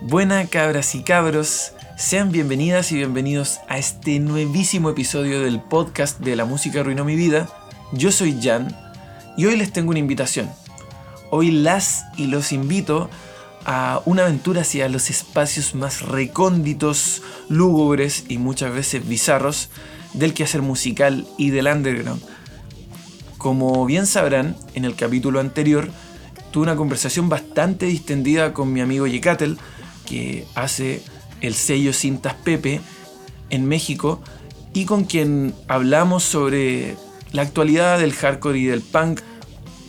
Buena cabras y cabros, sean bienvenidas y bienvenidos a este nuevísimo episodio del podcast de La música arruinó mi vida. Yo soy Jan y hoy les tengo una invitación. Hoy las y los invito a una aventura hacia los espacios más recónditos, lúgubres y muchas veces bizarros del quehacer musical y del underground. Como bien sabrán, en el capítulo anterior tuve una conversación bastante distendida con mi amigo Yekatel, que hace el sello Cintas Pepe en México y con quien hablamos sobre la actualidad del hardcore y del punk,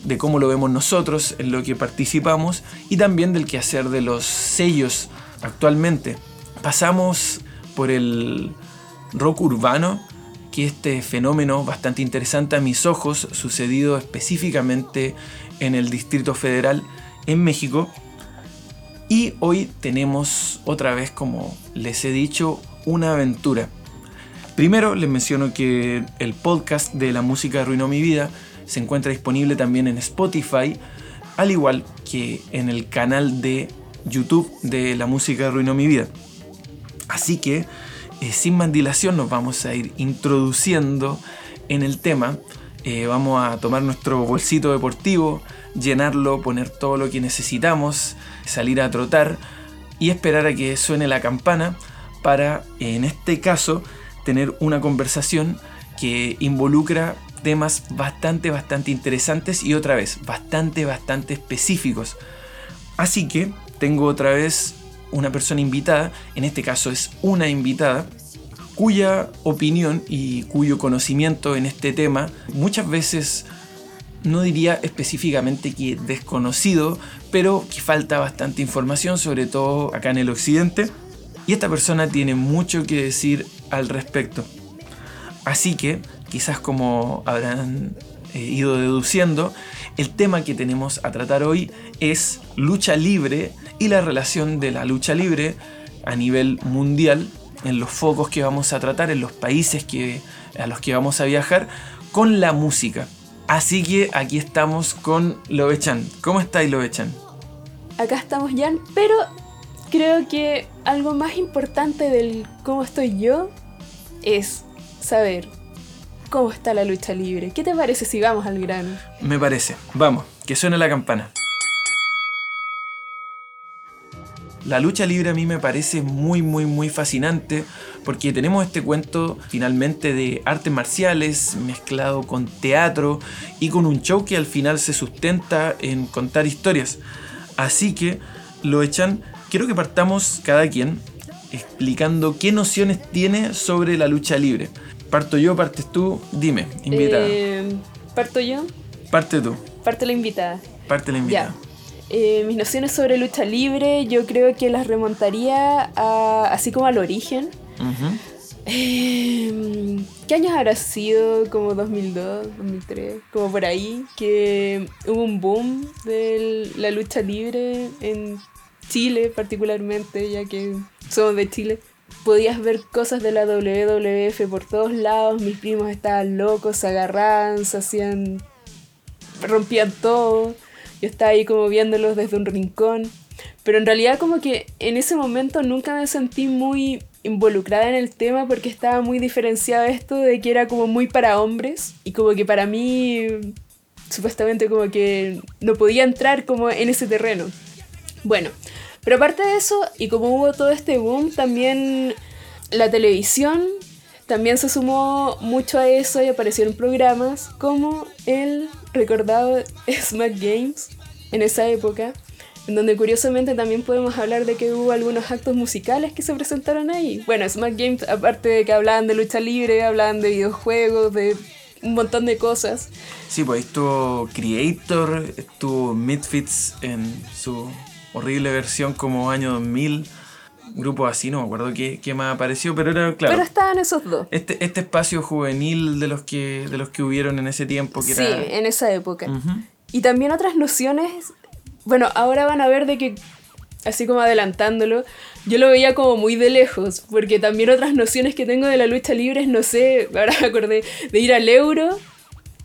de cómo lo vemos nosotros, en lo que participamos y también del quehacer de los sellos actualmente. Pasamos por el rock urbano, que este fenómeno bastante interesante a mis ojos, sucedido específicamente en el Distrito Federal en México, y hoy tenemos otra vez, como les he dicho, una aventura. Primero les menciono que el podcast de La música arruinó mi vida se encuentra disponible también en Spotify, al igual que en el canal de YouTube de La música arruinó mi vida. Así que, eh, sin más dilación, nos vamos a ir introduciendo en el tema. Eh, vamos a tomar nuestro bolsito deportivo, llenarlo, poner todo lo que necesitamos, salir a trotar y esperar a que suene la campana para, en este caso, tener una conversación que involucra temas bastante, bastante interesantes y otra vez, bastante, bastante específicos. Así que tengo otra vez una persona invitada, en este caso es una invitada, cuya opinión y cuyo conocimiento en este tema muchas veces no diría específicamente que desconocido, pero que falta bastante información, sobre todo acá en el occidente. Y esta persona tiene mucho que decir al respecto. Así que, quizás como habrán eh, ido deduciendo, el tema que tenemos a tratar hoy es lucha libre y la relación de la lucha libre a nivel mundial, en los focos que vamos a tratar, en los países que, a los que vamos a viajar, con la música. Así que aquí estamos con Lovechan. ¿Cómo estáis, Lovechan? Acá estamos, Jan, pero creo que algo más importante del cómo estoy yo es saber cómo está la lucha libre. ¿Qué te parece si vamos al grano? Me parece. Vamos, que suene la campana. La lucha libre a mí me parece muy, muy, muy fascinante porque tenemos este cuento finalmente de artes marciales mezclado con teatro y con un show que al final se sustenta en contar historias. Así que lo echan, quiero que partamos cada quien explicando qué nociones tiene sobre la lucha libre. Parto yo, partes tú, dime, invitada. Eh, ¿Parto yo? Parte tú. Parte la invitada. Parte la invitada. Ya. Eh, mis nociones sobre lucha libre yo creo que las remontaría a, así como al origen. Ujú. Eh, ¿Qué años habrá sido? Como 2002, 2003, como por ahí, que hubo un boom de la lucha libre en Chile particularmente, ya que somos de Chile. Podías ver cosas de la WWF por todos lados, mis primos estaban locos, se agarraban, se hacían... rompían todo. Yo estaba ahí como viéndolos desde un rincón. Pero en realidad como que en ese momento nunca me sentí muy involucrada en el tema porque estaba muy diferenciado esto de que era como muy para hombres y como que para mí supuestamente como que no podía entrar como en ese terreno. Bueno, pero aparte de eso y como hubo todo este boom, también la televisión también se sumó mucho a eso y aparecieron programas como el recordado Smack Games en esa época, en donde curiosamente también podemos hablar de que hubo algunos actos musicales que se presentaron ahí. Bueno, Smack Games, aparte de que hablaban de lucha libre, hablaban de videojuegos, de un montón de cosas. Sí, pues ahí estuvo Creator, estuvo Midfits en su horrible versión como año 2000. Grupo así, no me acuerdo qué, qué más apareció, pero era claro. Pero estaban esos dos. Este, este espacio juvenil de los que de los que hubieron en ese tiempo que Sí, era. en esa época. Ujú. Y también otras nociones, bueno, ahora van a ver de que, así como adelantándolo, yo lo veía como muy de lejos, porque también otras nociones que tengo de la lucha libre es, no sé, ahora me acordé, de ir al euro,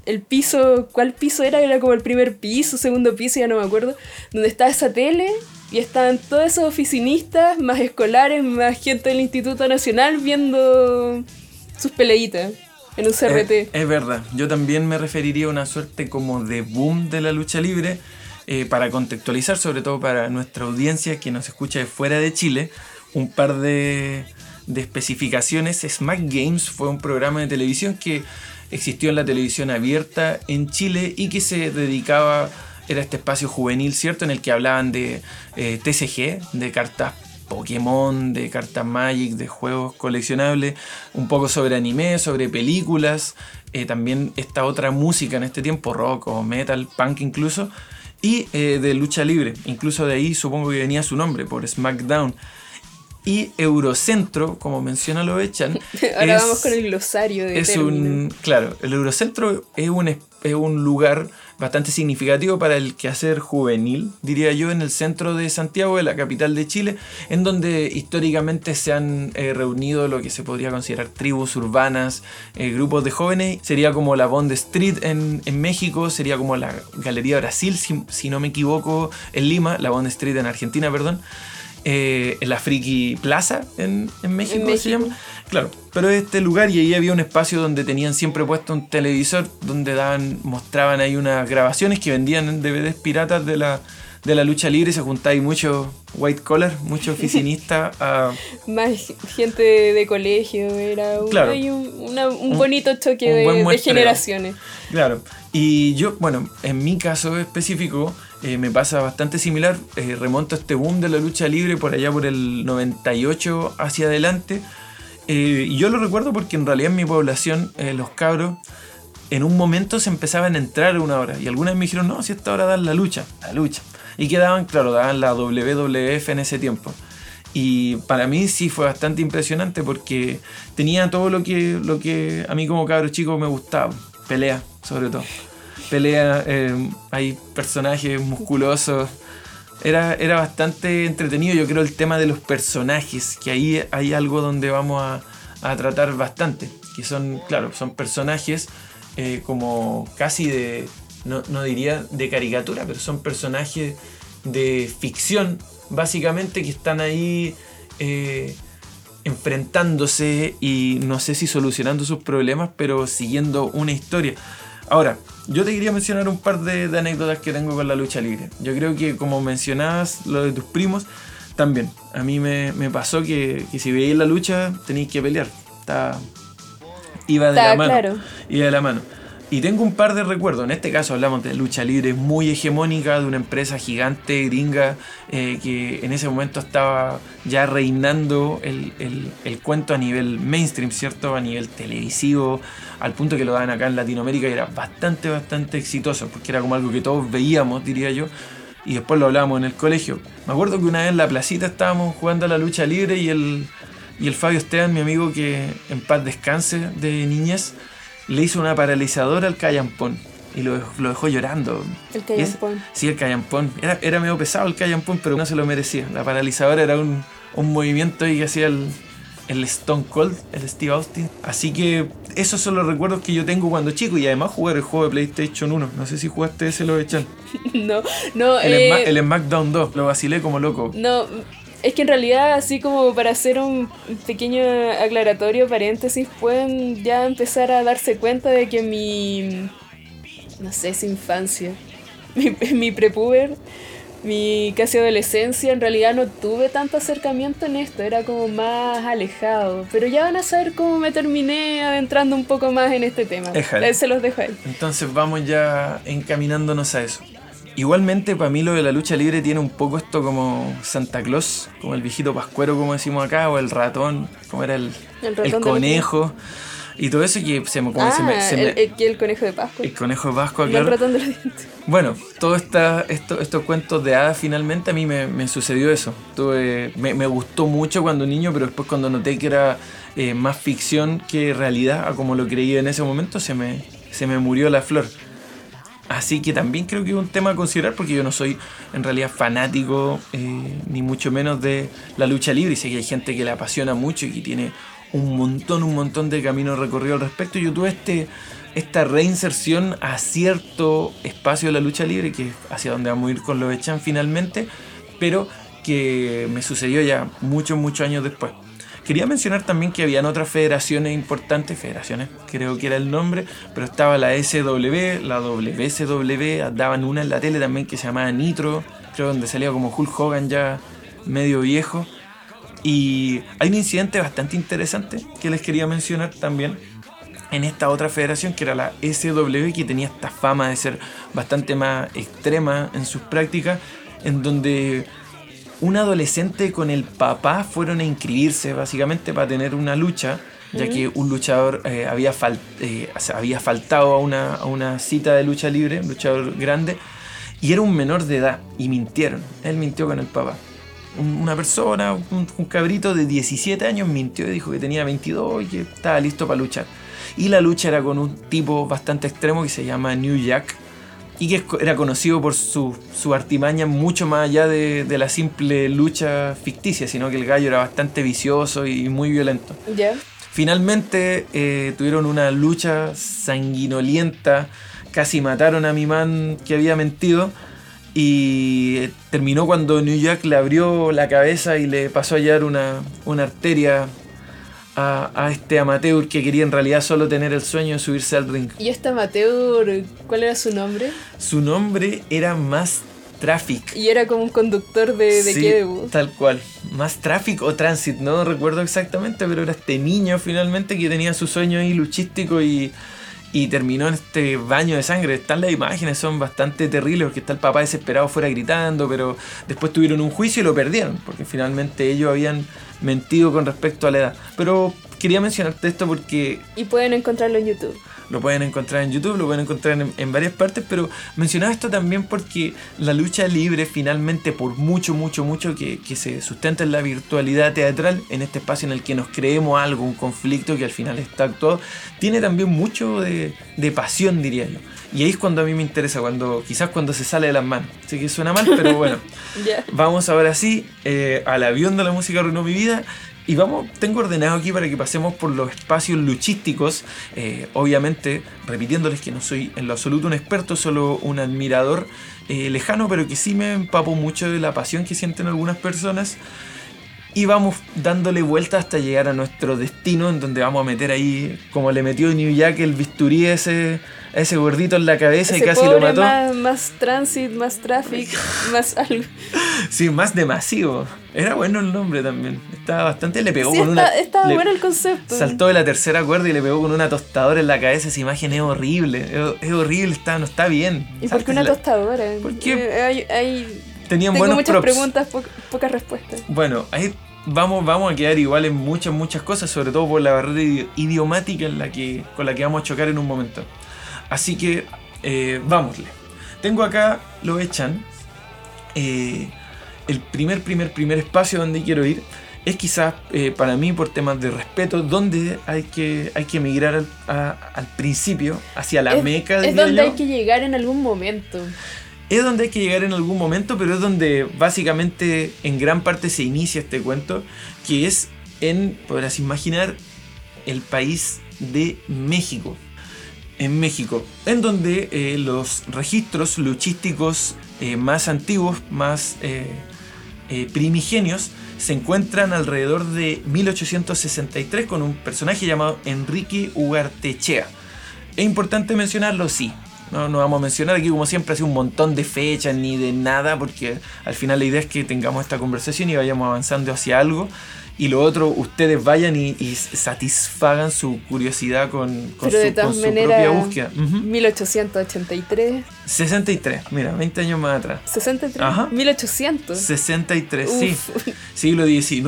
el piso, ¿cuál piso era? Era como el primer piso, segundo piso, ya no me acuerdo, donde estaba esa tele Y estaban todos esos oficinistas, más escolares, más gente del Instituto Nacional viendo sus peleitas en un CRT. Es, es verdad, yo también me referiría a una suerte como de boom de la lucha libre, eh, para contextualizar, sobre todo para nuestra audiencia que nos escucha de fuera de Chile, un par de, especificaciones. Smack Games fue un programa de televisión que existió en la televisión abierta en Chile y que se dedicaba, era este espacio juvenil, ¿cierto? En el que hablaban de eh, TCG, de cartas Pokémon, de cartas Magic, de juegos coleccionables, un poco sobre anime, sobre películas, eh, también esta otra música en este tiempo, rock o metal, punk incluso, y eh, de lucha libre. Incluso de ahí supongo que venía su nombre, por SmackDown. Y Eurocentro, como menciona lo echan. Ahora es- vamos con el glosario de es términos. un claro el Eurocentro es un, es un lugar bastante significativo para el quehacer juvenil diría yo en el centro de Santiago de la capital de Chile en donde históricamente se han eh, reunido lo que se podría considerar tribus urbanas eh, grupos de jóvenes sería como la Bond Street en, en México sería como la Galería Brasil si, si no me equivoco en Lima la Bond Street en Argentina perdón eh, en la Friki Plaza en, en México, En se México. llama. Claro, pero este lugar y ahí había un espacio donde tenían siempre puesto un televisor donde daban, mostraban ahí unas grabaciones que vendían en DVDs piratas de la, de la lucha libre se juntaba ahí mucho white collar, mucho oficinista a, Más gente de colegio, era un, Claro. hay un, una- un bonito choque un de, de generaciones. Claro, y yo, bueno, en mi caso específico, eh, me pasa bastante similar. Eh, remonto este boom de la lucha libre por allá por el 98 hacia adelante. Eh, y yo lo recuerdo porque en realidad en mi población, eh, los cabros, en un momento se empezaban a entrar una hora. Y algunas me dijeron, no, si esta hora dan la lucha, la lucha. Y quedaban, claro, daban la WWF en ese tiempo. Y para mí sí fue bastante impresionante porque tenía todo lo que, lo que a mí como cabro chico me gustaba. Pelea, sobre todo. Pelea, eh, hay personajes musculosos. Era, era bastante entretenido, yo creo, el tema de los personajes, que ahí hay algo donde vamos a, a tratar bastante. Que son, claro, son personajes eh, como casi de, no, no diría de caricatura, pero son personajes de ficción, básicamente, que están ahí eh, enfrentándose y no sé si solucionando sus problemas, pero siguiendo una historia. Ahora, yo te quería mencionar un par de, de anécdotas que tengo con la lucha libre. Yo creo que como mencionabas lo de tus primos, también. A mí me, me pasó que, que si veíais la lucha tenéis que pelear. Está, iba de Está la mano. claro. Iba de la mano. Y tengo un par de recuerdos. En este caso hablamos de lucha libre muy hegemónica, de una empresa gigante, gringa, eh, que en ese momento estaba ya reinando el, el- el cuento a nivel mainstream, ¿cierto? A nivel televisivo, al punto que lo daban acá en Latinoamérica y era bastante, bastante exitoso, porque era como algo que todos veíamos, diría yo. Y después lo hablábamos en el colegio. Me acuerdo que una vez en la placita estábamos jugando a la lucha libre y el, y el Fabio Esteban, mi amigo que en paz descanse de niñez, le hizo una paralizadora al callampón y lo, dejó- lo dejó llorando. El Y callampón. Sí, el callampón. Era, era medio pesado el callampón, pero no se lo merecía. La paralizadora era un, un movimiento ahí que hacía el, el Stone Cold, el Steve Austin. Así que esos son los recuerdos que yo tengo cuando chico y además jugar el juego de PlayStation 1. No sé si jugaste ese, lo echan. No, no, El, eh, el SmackDown 2, lo vacilé como loco. no, es que en realidad, así como para hacer un pequeño aclaratorio, paréntesis, pueden ya empezar a darse cuenta de que mi, no sé si infancia, mi, mi prepuber, mi casi adolescencia, en realidad no tuve tanto acercamiento en esto, era como más alejado. Pero ya van a saber cómo me terminé adentrando un poco más en este tema. Éjale. Se los dejo ahí. Entonces vamos ya encaminándonos a eso. Igualmente, para mí lo de la lucha libre tiene un poco esto como Santa Claus, como el viejito pascuero, como decimos acá, o el ratón, como era el, El conejo, y todo eso que se me, como Ah, se me- se me- el, el, conejo de Pascua. el conejo de Pascua, No el claro. ratón de los dientes. Bueno, todos esto, estos cuentos de hadas finalmente a mí me, me sucedió eso. Tuve, me, me gustó mucho cuando niño, pero después cuando noté que era eh, más ficción que realidad, a como lo creía en ese momento, se me, se me murió la flor. Así que también creo que es un tema a considerar porque yo no soy en realidad fanático eh, ni mucho menos de la lucha libre y sé que hay gente que le apasiona mucho y que tiene un montón, un montón de camino recorrido al respecto. Yo tuve este, esta reinserción a cierto espacio de la lucha libre que es hacia donde vamos a ir con lo de finalmente pero que me sucedió ya muchos, muchos años después. Quería mencionar también que habían otras federaciones importantes, federaciones creo que era el nombre, pero estaba la SW, la WSW, daban una en la tele también que se llamaba Nitro, creo donde salía como Hulk Hogan ya medio viejo. Y hay un incidente bastante interesante que les quería mencionar también en esta otra federación que era la SW que tenía esta fama de ser bastante más extrema en sus prácticas, en donde un adolescente con el papá fueron a inscribirse básicamente para tener una lucha, ya que un luchador eh, había, eh, había faltado a una, a una cita de lucha libre, un luchador grande, y era un menor de edad, y mintieron, él mintió con el papá. Una persona, un, cabrito de 17 años mintió y dijo que tenía 22 y que estaba listo para luchar. Y la lucha era con un tipo bastante extremo que se llama New Jack, y que era conocido por su, su artimaña mucho más allá de, de, la simple lucha ficticia, sino que el gallo era bastante vicioso y muy violento. Ya. Finalmente eh, tuvieron una lucha sanguinolienta, casi mataron a mi man que había mentido y terminó cuando New Jack le abrió la cabeza y le pasó a hallar una, una arteria a, este amateur que quería en realidad solo tener el sueño de subirse al ring. ¿Y este amateur, cuál era su nombre? Su nombre era Más Traffic. Y era como un conductor de, de sí, Tal cual. Más Traffic o Transit, no recuerdo exactamente, pero era este niño finalmente que tenía su sueño ahí luchístico y, y terminó en este baño de sangre. Están las imágenes, son bastante terribles porque está el papá desesperado fuera gritando, pero después tuvieron un juicio y lo perdieron, porque finalmente ellos habían mentido con respecto a la edad. Pero quería mencionarte esto porque... Y pueden encontrarlo en YouTube. Lo pueden encontrar en YouTube, lo pueden encontrar en, varias partes, pero mencionaba esto también porque la lucha libre finalmente, por mucho, mucho, mucho que, que se sustenta en la virtualidad teatral, en este espacio en el que nos creemos algo, un conflicto que al final está actuado, tiene también mucho de, de pasión, diría yo. Y ahí es cuando a mí me interesa, cuando quizás cuando se sale de las manos. Sé que suena mal, pero bueno. Vamos ahora sí eh, al avión de la música arruinó mi vida. Y vamos, tengo ordenado aquí para que pasemos por los espacios luchísticos. Eh, obviamente, repitiéndoles que no soy en lo absoluto un experto, solo un admirador eh, lejano, pero que sí me empapo mucho de la pasión que sienten algunas personas. Y vamos dándole vuelta hasta llegar a nuestro destino, en donde vamos a meter ahí, como le metió New Jack el bisturí ese ese gordito en la cabeza y casi lo mató. Más, más transit, más traffic, más algo. Sí, más de masivo. Era bueno el nombre también. Estaba bastante. Le pegó con una. Estaba bueno el concepto. Saltó de la tercera cuerda y le pegó con una tostadora en la cabeza. Esa imagen es horrible. Es, horrible, está, no está bien. ¿Y por qué una tostadora? Porque eh, hay, hay, tenían tengo buenos muchas preguntas, pocas respuestas. Bueno, ahí vamos, vamos a quedar igual en muchas, muchas cosas, sobre todo por la barrera idiomática en la que, con la que vamos a chocar en un momento. Así que, eh, vámosle. Tengo acá, lo echan. Eh, el primer, primer, primer espacio donde quiero ir es quizás eh, para mí por temas de respeto, donde hay que, hay que emigrar al, principio, hacia la meca. Es donde hay que llegar en algún momento. Es donde hay que llegar en algún momento, pero es donde básicamente en gran parte se inicia este cuento, que es en, podrás imaginar, el país de México en México, en donde eh, los registros luchísticos eh, más antiguos, más eh, primigenios, se encuentran alrededor de 1863 con un personaje llamado Enrique Ugartechea. Es importante mencionarlo, sí. No, no vamos a mencionar aquí como siempre así un montón de fechas ni de nada, porque al final la idea es que tengamos esta conversación y vayamos avanzando hacia algo y lo otro, ustedes vayan y, satisfagan su curiosidad con, con, su, propia búsqueda. 1883. 63, mira, 20 años más atrás. 63. Ajá. 1800. 63, sí. Siglo XIX,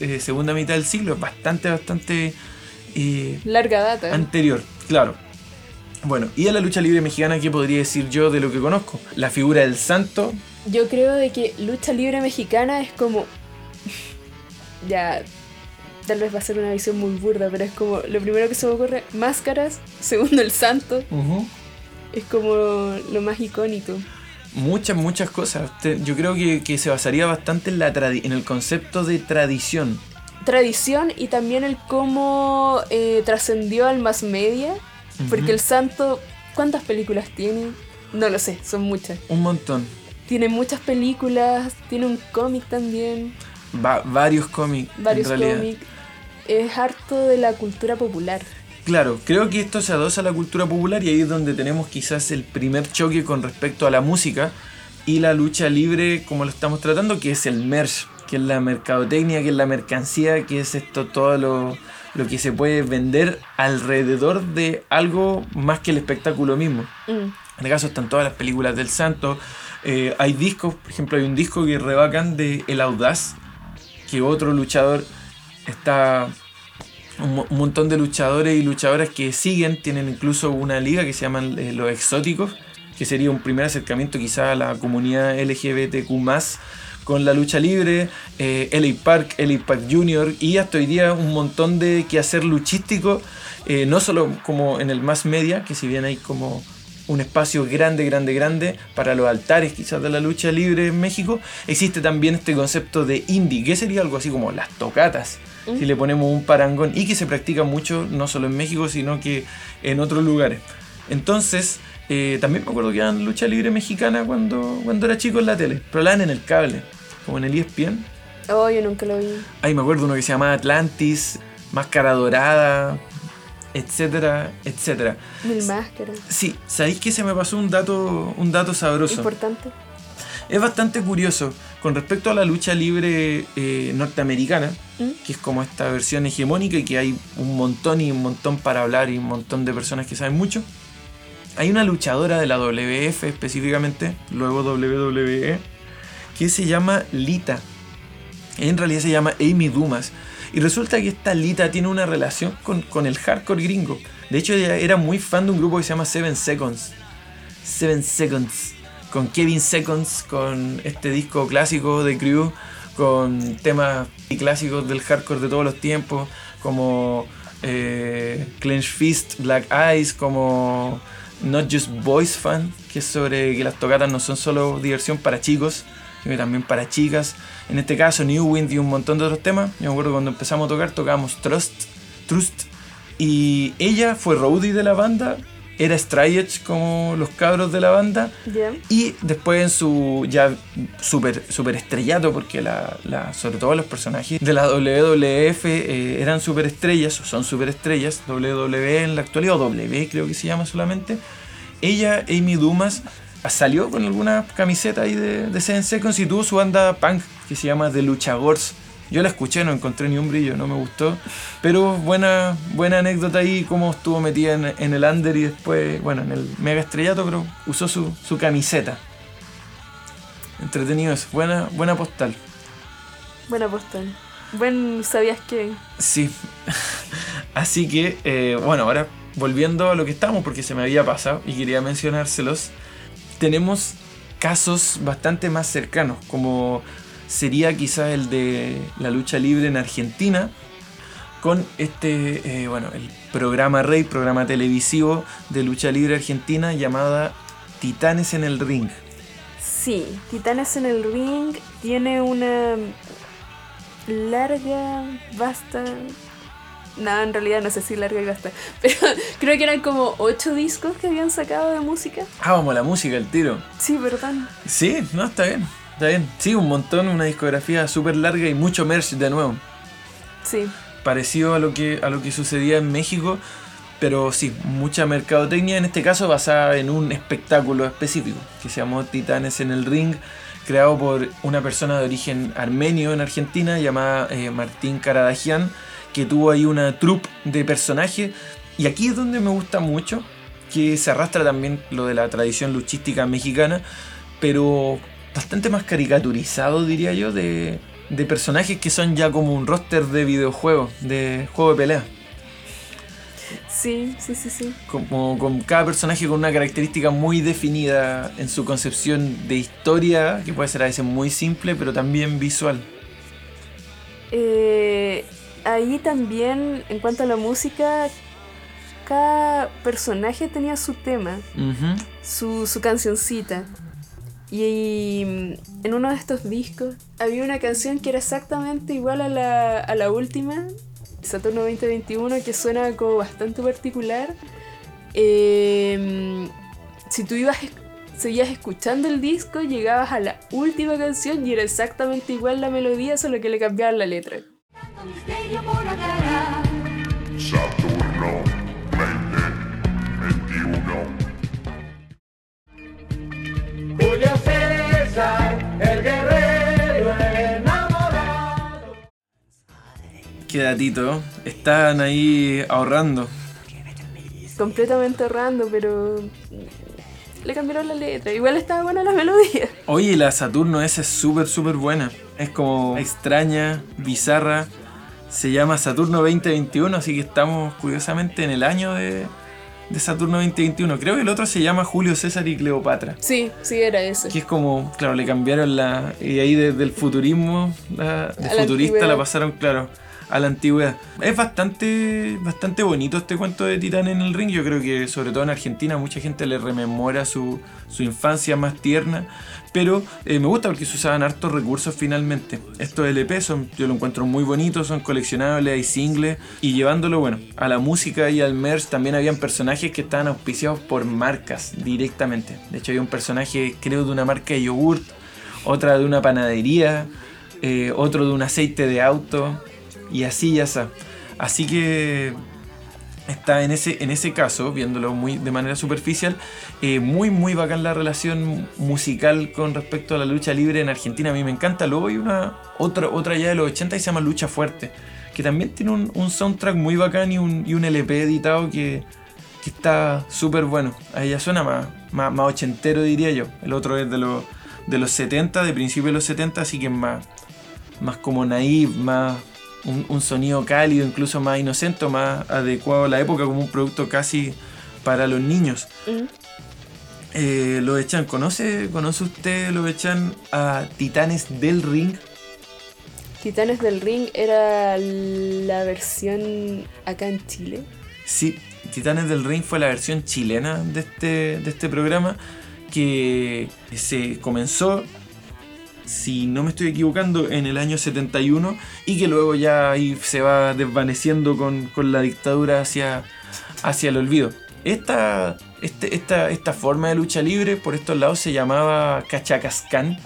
eh, segunda mitad del siglo, bastante, bastante... Eh, Larga data. Anterior, claro. Bueno, y a la lucha libre mexicana, ¿qué podría decir yo de lo que conozco? La figura del santo. Yo creo de que lucha libre mexicana es como ya tal vez va a ser una visión muy burda, pero es como lo primero que se me ocurre, máscaras, segundo el santo, es como lo más icónico. Muchas, muchas cosas. Yo creo que, se basaría bastante en, la en el concepto de tradición. Tradición y también el cómo eh, trascendió al más media, porque el santo, ¿cuántas películas tiene? No lo sé, son muchas. Un montón. tiene muchas películas, tiene un cómic también, Va- varios cómics. varios cómics. Es harto de la cultura popular. Claro, creo que esto se adosa a la cultura popular y ahí es donde tenemos quizás el primer choque con respecto a la música y la lucha libre como lo estamos tratando, que es el merch, que es la mercadotecnia, que es la mercancía, que es esto todo lo, lo que se puede vender alrededor de algo más que el espectáculo mismo. Mm, En este caso están todas las películas del santo. Eh, hay discos, por ejemplo, hay un disco que rebacan de El Audaz, que otro luchador está. Un, mo- un montón de luchadores y luchadoras que siguen, tienen incluso una liga que se llaman eh, Los Exóticos, que sería un primer acercamiento quizá a la comunidad LGBTQ con la lucha libre, eh, LA Park, LA Park Junior y hasta hoy día un montón de quehacer luchístico, eh, no solo como en el más media, que si bien hay como un espacio grande, grande, grande para los altares quizás de la lucha libre en México, existe también este concepto de indie, que sería algo así como las tocatas, si le ponemos un parangón, y que se practica mucho no solo en México, sino que en otros lugares. Entonces, eh, también me acuerdo que eran lucha libre mexicana cuando, cuando era chico en la tele, pero la dan en el cable, como en el ESPN. Oh, yo nunca lo vi. Ahí me acuerdo uno que se llamaba Atlantis, Máscara Dorada, etcétera, etcétera. Mil máscaras. Sí, ¿sabéis que se me pasó un dato, un dato sabroso? Importante. Es bastante curioso con respecto a la lucha libre eh, norteamericana, ¿Mm? que es como esta versión hegemónica y que hay un montón y un montón para hablar y un montón de personas que saben mucho. Hay una luchadora de la WF específicamente, luego WWE, que se llama Lita. En realidad se llama Amy Dumas. Y resulta que esta Lita tiene una relación con, con el hardcore gringo. De hecho, ella era muy fan de un grupo que se llama Seven Seconds. Seven Seconds. Con Kevin Seconds, con este disco clásico de Crew, con temas clásicos del hardcore de todos los tiempos, como eh, Clench Fist, Black Eyes, como Not Just Boys Fan, que es sobre que las tocatas no son solo diversión para chicos, sino también para chicas. En este caso, New Wind y un montón de otros temas. Yo me acuerdo cuando empezamos a tocar, tocábamos Trust, Trust, y ella fue roadie de la banda, era Stray Edge como los cabros de la banda, Ya. y después en su ya super, super estrellato, porque la, la- sobre todo los personajes de la WWF eh, eran super estrellas, o son super estrellas, WWE en la actualidad, o W creo que se llama solamente. Ella, Amy Dumas, salió con alguna camiseta ahí de, de Seven Seconds y tuvo su banda punk que se llama The Luchagors. Yo la escuché, no encontré ni un brillo, no me gustó. Pero buena, buena anécdota ahí, cómo estuvo metida en, en el under y después, bueno, en el mega estrellato, pero usó su, su camiseta. Entretenido eso, buena, buena postal. Buena postal. Buen sabías que. Sí. Así que, eh, bueno, ahora volviendo a lo que estamos, porque se me había pasado y quería mencionárselos, tenemos casos bastante más cercanos, como sería quizá el de la lucha libre en Argentina, con este, eh, bueno, el programa Rey, programa televisivo de lucha libre argentina llamada Titanes en el Ring. Sí, Titanes en el Ring tiene una larga, vasta. No, en realidad no sé si larga y vasta. Pero creo que eran como ocho discos que habían sacado de música. Ah, vamos la música, el tiro. Sí, perdón. Sí, no, está bien. Está bien. Sí, un montón, una discografía súper larga y mucho merch de nuevo. Sí. Parecido a lo que, a lo que sucedía en México, pero sí, mucha mercadotecnia, en este caso basada en un espectáculo específico, que se llamó Titanes en el Ring, creado por una persona de origen armenio en Argentina llamada eh, Martín Karadagian, que tuvo ahí una troupe de personajes. Y aquí es donde me gusta mucho, que se arrastra también lo de la tradición luchística mexicana, pero bastante más caricaturizado, diría yo, de, de personajes que son ya como un roster de videojuegos, de juego de pelea. Sí, sí, sí, sí. Como con cada personaje con una característica muy definida en su concepción de historia, que puede ser a veces muy simple, pero también visual. Eh, ahí también, en cuanto a la música, cada personaje tenía su tema, su, su cancioncita. Y mm, en uno de estos discos había una canción que era exactamente igual a la, a la última, Saturno 2021, que suena como bastante particular. Eh, si tú ibas, seguías escuchando el disco, llegabas a la última canción y era exactamente igual la melodía, solo que le cambiaban la letra. Saturno Qué datito. Están ahí ahorrando. Completamente ahorrando, pero le cambiaron la letra. Igual estaba buena la melodía. Oye, la Saturno esa es súper, súper buena. Es como extraña, bizarra. Se llama Saturno 2021, así que estamos curiosamente en el año de, de Saturno 2021. Creo que el otro se llama Julio César y Cleopatra. Sí, sí, era eso. Que es como, claro, le cambiaron la. Y ahí desde el futurismo, la, de A la futurista antigüedad. la pasaron, claro, a la antigüedad. Es bastante, bastante bonito este cuento de Titán en el ring. Yo creo que, sobre todo en Argentina, mucha gente le rememora su, su infancia más tierna. Pero eh, me gusta porque se usaban hartos recursos finalmente. Estos LP son, yo lo encuentro muy bonitos, son coleccionables, hay singles. Y llevándolo, bueno, a la música y al merch también habían personajes que estaban auspiciados por marcas directamente. De hecho, había un personaje, creo, de una marca de yogurt, otra de una panadería, eh, otro de un aceite de auto, y así ya está. Así que está en ese, en ese caso, viéndolo muy de manera superficial, eh, muy muy bacán la relación musical con respecto a la lucha libre en Argentina. A mí me encanta. Luego hay una otra, otra ya de los 80 y se llama Lucha Fuerte, que también tiene un, un soundtrack muy bacán y un, y un LP editado que, que está súper bueno. Ahí ya suena más, más, más ochentero, diría yo. El otro es de los, de los 70, de principios de los 70, así que es más, más como naive, más un, un sonido cálido, incluso más inocente, más adecuado a la época, como un producto casi para los niños. Mm. Eh, lo echan, ¿conoce, ¿conoce usted, lo echan a Titanes del Ring? Titanes del Ring era la versión acá en Chile. Sí, Titanes del Ring fue la versión chilena de este, de este programa que se comenzó, si no me estoy equivocando, en el año 71 y que luego ya ahí se va desvaneciendo con, con la dictadura hacia, hacia el olvido. Esta, este- esta, esta forma de lucha libre por estos lados se llamaba cachacascán,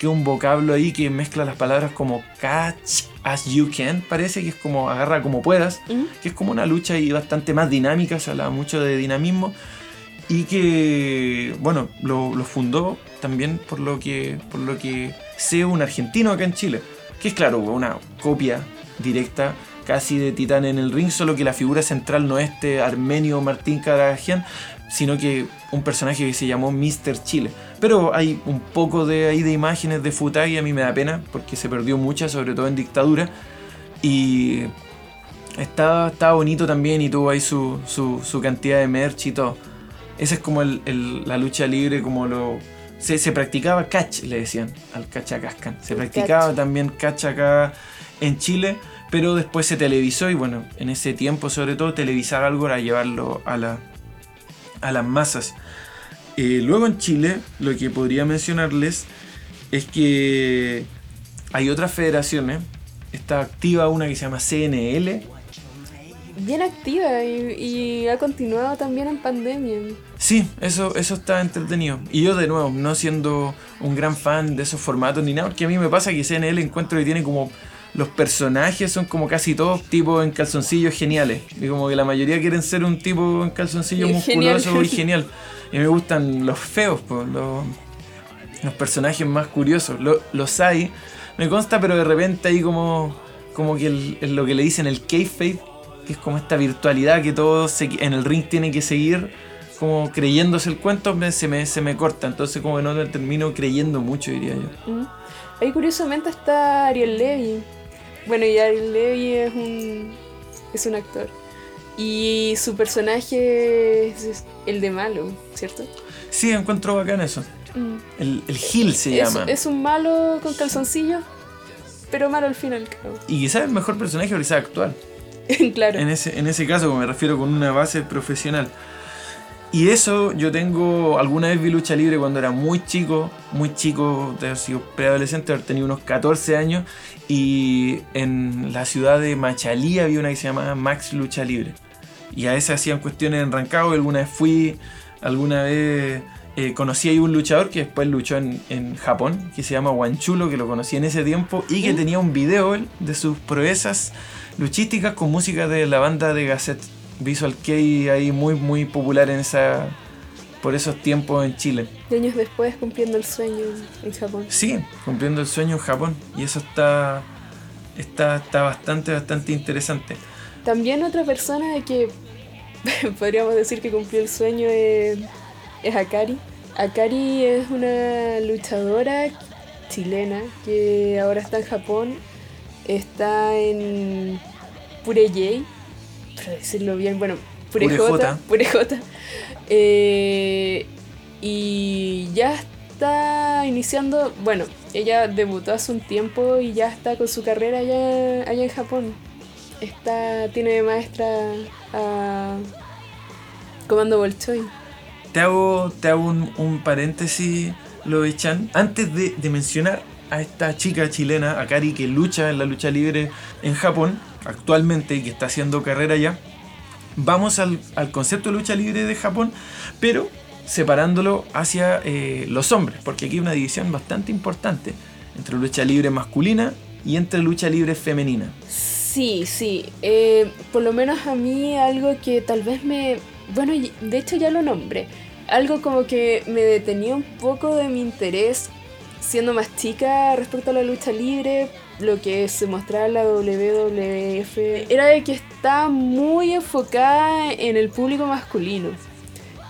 que es un vocablo ahí que mezcla las palabras como catch as you can, parece que es como agarra como puedas Mm. que es como una lucha y bastante más dinámica, se hablaba mucho de dinamismo y que, bueno, lo, lo fundó también por lo que por lo que sé un argentino acá en Chile, que es claro, una copia directa casi de Titán en el ring, solo que la figura central no es este armenio Martín Karagian, sino que un personaje que se llamó Mr. Chile. Pero hay un poco de ahí de imágenes de Futagi, a mí me da pena, porque se perdió muchas, sobre todo en dictadura. Y estaba, estaba bonito también y tuvo ahí su, su, su cantidad de merch y todo. Esa es como el- el- la lucha libre, como lo... Se, se practicaba catch, le decían al cachacascan. Se practicaba catch. también catch acá en Chile, pero después se televisó y bueno, en ese tiempo sobre todo televisar algo era llevarlo a, la, a las masas. Eh, luego en Chile, lo que podría mencionarles es que hay otras federaciones. Está activa una que se llama CNL, Bien activa y, y ha continuado también en pandemia. Sí, eso, eso está entretenido. Y yo de nuevo, no siendo un gran fan de esos formatos ni nada, porque a mí me pasa que CNL encuentro que tiene como... Los personajes son como casi todos tipos en calzoncillos geniales. Y como que la mayoría quieren ser un tipo en calzoncillos Y musculoso genial. y genial. Y me gustan los feos, pues, los, los personajes más curiosos. Lo- los hay, me consta, pero de repente hay como, como que el- el- lo que le dicen el kayfabe, que es como esta virtualidad que todos se- en el ring tienen que seguir como creyéndose el cuento, me- se, me, se me corta. Entonces como que no termino creyendo mucho, diría yo. Mm. Ahí curiosamente está Ariel Levy. Bueno, y Ariel Levy es un, es un actor. Y su personaje es el de malo, ¿cierto? Sí, encuentro bacán eso. Mm. El, el Gil se Es, llama. es un malo con calzoncillos, pero malo al fin y al cabo. Y quizás el mejor personaje quizás actual. claro. En ese, en ese caso, me refiero con una base profesional. Y eso yo tengo, alguna vez vi lucha libre cuando era muy chico, muy chico, de sido preadolescente, tenido unos 14 años, y en la ciudad de Machalí había una que se llamaba Max Lucha Libre. Y a esa hacían cuestiones en Rancagua, y alguna vez fui, alguna vez eh, conocí ahí un luchador que después luchó en, en Japón, que se llama Wanchulo, que lo conocí en ese tiempo, y que tenía un video de sus proezas luchísticas con música de la banda de Gazette Visual Kei, ahí muy, muy popular en esa, por esos tiempos en Chile. Y años después cumpliendo el sueño en Japón. Sí, cumpliendo el sueño en Japón, y eso está, está, está bastante, bastante interesante. También otra persona que podríamos decir que cumplió el sueño es, es Akari. Akari es una luchadora chilena que ahora está en Japón. Está en Purejey, para decirlo bien, bueno, Purejota. Purejota. Eh, y ya está iniciando, bueno, ella debutó hace un tiempo y ya está con su carrera allá, allá en Japón. Está, tiene de maestra a Comando Bolshoi. Te hago, te hago un, un paréntesis, lo Chan. Antes de, de mencionar a esta chica chilena, Akari, que lucha en la lucha libre en Japón actualmente y que está haciendo carrera allá, vamos al, al concepto de lucha libre de Japón, pero separándolo hacia eh, los hombres, porque aquí hay una división bastante importante entre lucha libre masculina y entre lucha libre femenina. Sí, sí. eh, por lo menos a mí algo que tal vez me... Bueno, de hecho ya lo nombré. Algo como que me detenía un poco de mi interés siendo más chica respecto a la lucha libre, lo que se mostraba en la WWF, era de que está muy enfocada en el público masculino.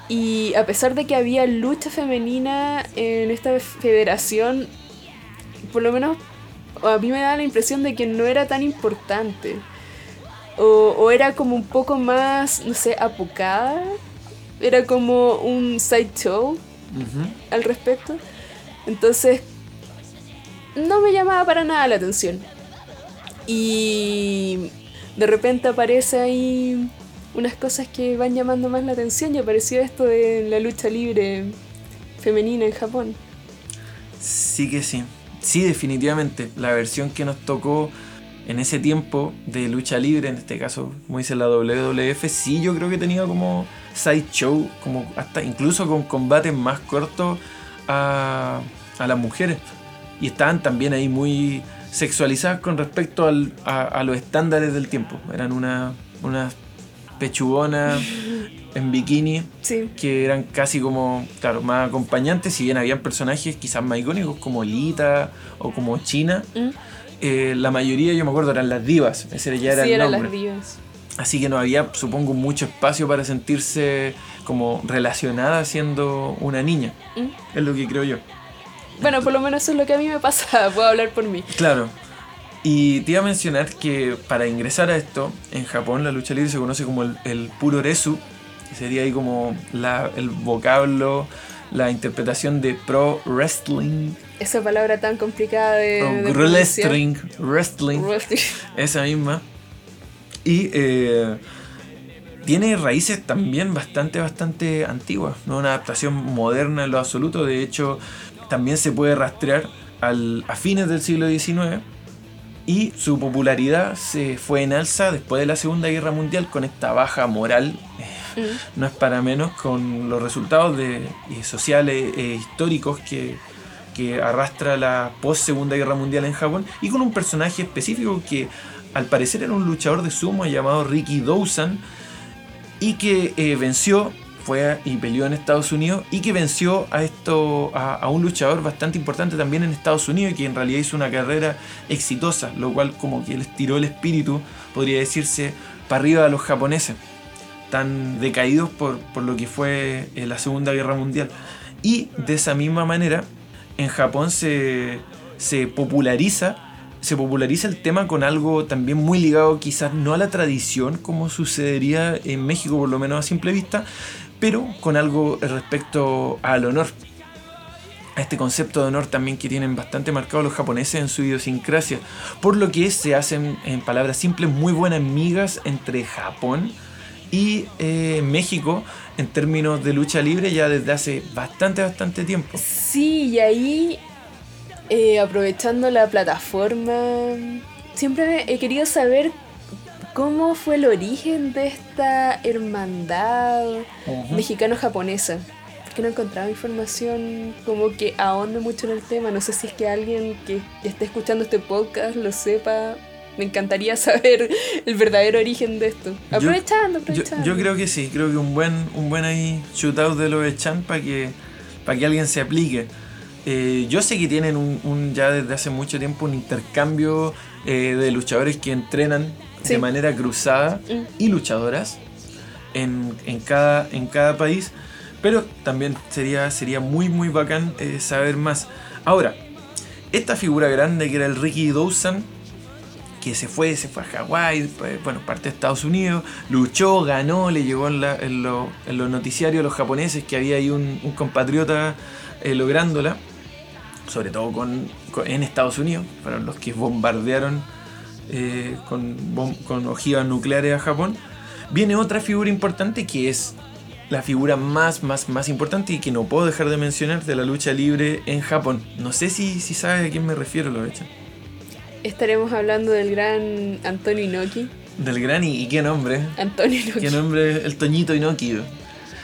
Y a pesar de que había lucha femenina en esta federación, por lo menos a mí me da la impresión de que no era tan importante. O, o era como un poco más, no sé, apocada. Era como un sideshow al respecto. Entonces, no me llamaba para nada la atención. Y de repente aparece ahí unas cosas que van llamando más la atención y apareció esto de la lucha libre femenina en Japón. Sí que sí. Sí, definitivamente. La versión que nos tocó en ese tiempo de lucha libre, en este caso, como dice la WWF, sí yo creo que tenía como sideshow, como hasta incluso con combates más cortos a, a las mujeres. Y estaban también ahí muy sexualizadas con respecto al- a, a los estándares del tiempo. Eran una- unas pechugonas en bikini Sí. que eran casi como, claro, más acompañantes, si bien habían personajes quizás más icónicos como Lita o como China, ¿Mm? eh, la mayoría yo me acuerdo eran las divas, ese ya era sí, el nombre. las divas. Así que no había, supongo, mucho espacio para sentirse como relacionada siendo una niña, ¿Mm? es lo que creo yo. Bueno, por lo menos eso es lo que a mí me pasa, puedo hablar por mí. Claro. Y te iba a mencionar que para ingresar a esto, en Japón la lucha libre se conoce como el, el puro resu, que sería ahí como la- el vocablo, la interpretación de pro wrestling, Esa palabra tan complicada de, o de wrestling, wrestling, Wrestling. esa misma. Y eh, tiene raíces también bastante, bastante antiguas, no una adaptación moderna en lo absoluto. De hecho, también se puede rastrear al, a fines del siglo XIX y su popularidad se fue en alza después de la Segunda Guerra Mundial con esta baja moral, Mm. no es para menos, con los resultados de, eh, sociales e históricos que, que arrastra la post Segunda Guerra Mundial en Japón y con un personaje específico que al parecer era un luchador de sumo llamado Ricky Dawson y que eh, venció y peleó en Estados Unidos y que venció a esto a un luchador bastante importante también en Estados Unidos y que en realidad hizo una carrera exitosa lo cual como que les tiró el espíritu podría decirse para arriba a los japoneses tan decaídos por, por lo que fue eh, la Segunda Guerra Mundial. Y de esa misma manera en Japón se, se populariza se populariza el tema con algo también muy ligado quizás no a la tradición como sucedería en México por lo menos a simple vista, pero con algo respecto al honor. A este concepto de honor también que tienen bastante marcado los japoneses en su idiosincrasia, por lo que se hacen en palabras simples muy buenas migas entre Japón y eh, México en términos de lucha libre ya desde hace bastante, bastante tiempo. Sí, y ahí, eh, aprovechando la plataforma, siempre he querido saber cómo fue el origen de esta hermandad mexicano-japonesa. Porque que no he encontrado información como que ahonde mucho en el tema. No sé si es que alguien que esté escuchando este podcast lo sepa. Me encantaría saber el verdadero origen de esto. Aprovechando, Yo, aprovechando. yo creo que sí, creo que un buen, un buen ahí shootout de los de Chan para que, para que alguien se aplique. Eh, yo sé que tienen un, un- ya desde hace mucho tiempo un intercambio eh, de luchadores que entrenan De manera cruzada y luchadoras en, en cada, en cada país. Pero también sería, sería muy muy bacán eh, saber más. Ahora, esta figura grande que era el Ricky Dawson, que se fue, se fue a Hawái, pues, bueno, parte de Estados Unidos, luchó, ganó, le llegó en, en lo- en los noticiarios a los japoneses que había ahí un, un compatriota eh, lográndola, sobre todo con, con- en Estados Unidos, fueron los que bombardearon eh, con, con ojivas nucleares a Japón. Viene otra figura importante que es la figura más, más, más importante y que no puedo dejar de mencionar de la lucha libre en Japón. No sé si, si sabes a quién me refiero, lo hecho. Estaremos hablando del gran Antonio Inoki. Del gran y, y qué nombre. Antonio Inoki. Qué nombre, el Toñito Inoki.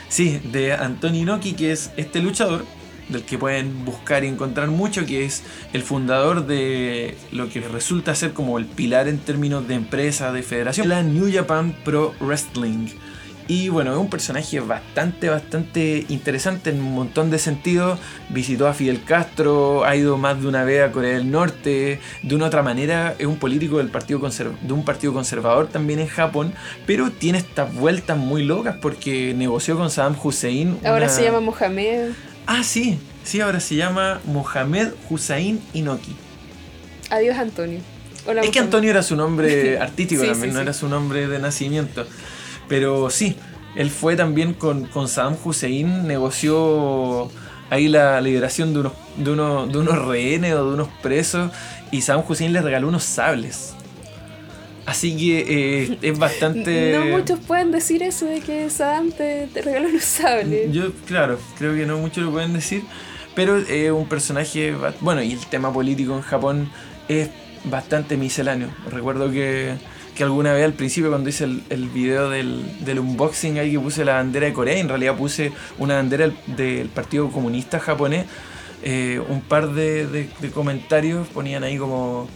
Sí, de Antonio Inoki, que es este luchador, del que pueden buscar y encontrar mucho, que es el fundador de lo que resulta ser como el pilar en términos de empresa, de federación, la New Japan Pro Wrestling. Y bueno, es un personaje bastante, bastante interesante en un montón de sentidos. Visitó a Fidel Castro, ha ido más de una vez a Corea del Norte. De una otra manera, es un político del partido de un partido conservador también en Japón. Pero tiene estas vueltas muy locas porque negoció con Saddam Hussein. Ahora una- se llama Mohamed. Ah, sí, sí, ahora se llama Mohamed Hussein Inoki. Adiós Antonio. Hola, Es que. Antonio era su nombre artístico Sí, también, sí, no sí. era su nombre de nacimiento. Pero sí, él fue también con, con Saddam Hussein, negoció ahí la liberación de unos, de, unos, de unos rehenes o de unos presos y Saddam Hussein le regaló unos sables. Así que eh, es bastante... No muchos pueden decir eso de que Saddam te, te regaló los sables. Yo, claro, creo que no muchos lo pueden decir, pero es un personaje, bueno, y el tema político en Japón es bastante misceláneo. Recuerdo que, que alguna vez al principio cuando hice el, el video del, del unboxing ahí que puse la bandera de Corea, en realidad puse una bandera del, del Partido Comunista japonés, eh, un par de, de- de comentarios ponían ahí como,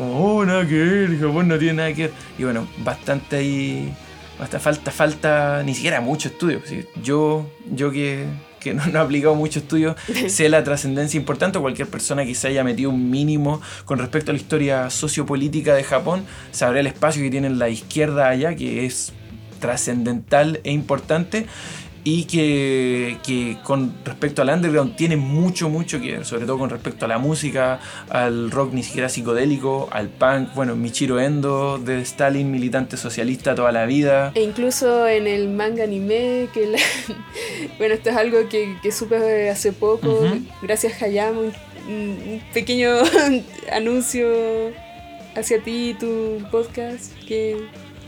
como, oh, nada que ver, Japón no tiene nada que ver. Y bueno, bastante ahí hasta falta, falta ni siquiera mucho estudio. Yo, yo que, que no, no he aplicado mucho estudio, sé la trascendencia importante. Cualquier persona que se haya metido un mínimo con respecto a la historia sociopolítica de Japón sabrá el espacio que tiene la izquierda allá, que es trascendental e importante. Y que, que con respecto al underground tiene mucho, mucho que ver, sobre todo con respecto a la música, al rock ni siquiera psicodélico, al punk, bueno, Michiro Endo, de Stalin, militante socialista toda la vida. E incluso en el manga anime, que la- bueno, esto es algo que, que supe hace poco, gracias Hayama, un, un pequeño anuncio hacia ti y tu podcast que,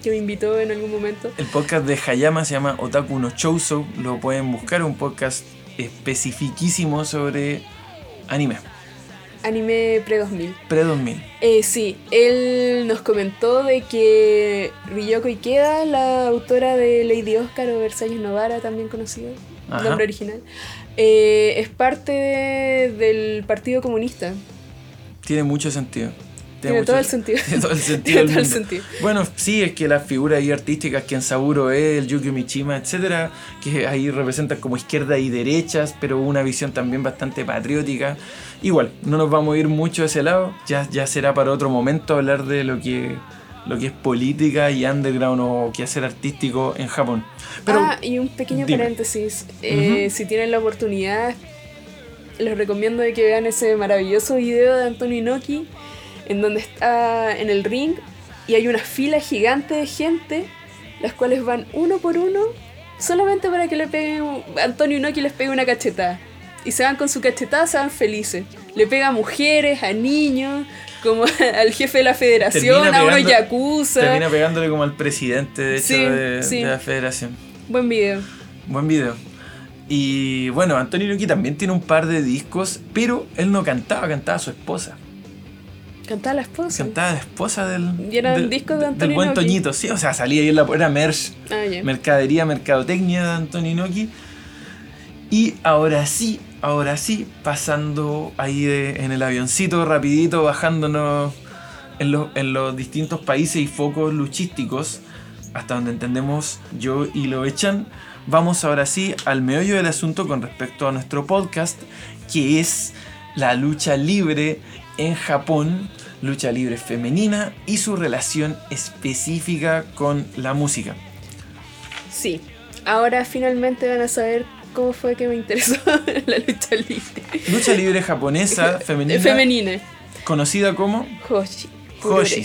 que me invitó en algún momento. El podcast de Hayama se llama Otaku no Chousou, lo pueden buscar, un podcast especifiquísimo sobre anime, Anime pre-2000. pre-2000. Eh, sí, él nos comentó de que Ryoko Ikeda, la autora de Lady Oscar o Versalles Novara, también conocida, Ajá. nombre original, eh, es parte de- del Partido Comunista. Tiene mucho sentido. Tiene mucho- todo el sentido. Tiene todo el sentido. Tiene todo el sentido. Bueno, sí, es que las figuras ahí artísticas que en Saburo es, el Yukio Mishima, etcétera, que ahí representan como izquierda y derechas, pero una visión también bastante patriótica. Igual, no nos vamos a ir mucho a ese lado, ya, ya será para otro momento hablar de lo que, lo que es política y underground o quehacer artístico en Japón. Pero ah, y un pequeño dime. paréntesis. Eh, Si tienen la oportunidad, les recomiendo de que vean ese maravilloso video de Antonio Inoki, en donde está en el ring y hay una fila gigante de gente, las cuales van uno por uno, solamente para que le peguen, Antonio Inoki les pegue una cachetada. Y se van con su cachetada, se van felices. Le pega a mujeres, a niños, como al jefe de la federación, Termina a unos yakuza. termina pegándole como al presidente, de hecho, Sí, de, sí. de la federación. Buen video. Buen video. Y bueno, Antonio Inoki también tiene un par de discos, pero él no cantaba, cantaba a su esposa. Cantaba la esposa. Cantaba la esposa del. Y eran del- discos de del Antonio buen Inoki. Toñito, sí, o sea, salía ahí en la. Era merch, Ah, mercadería, mercadotecnia de Antonio Inoki. Y ahora sí, ahora sí, pasando ahí de- en el avioncito rapidito, bajándonos en, los- en los distintos países y focos luchísticos, hasta donde entendemos yo y lo echan, vamos ahora sí al meollo del asunto con respecto a nuestro podcast, que es la lucha libre en Japón, lucha libre femenina y su relación específica con la música. Sí. Ahora finalmente van a saber cómo fue que me interesó la lucha libre. Lucha libre japonesa femenina, Femenina. conocida como Hoshi. Hoshi.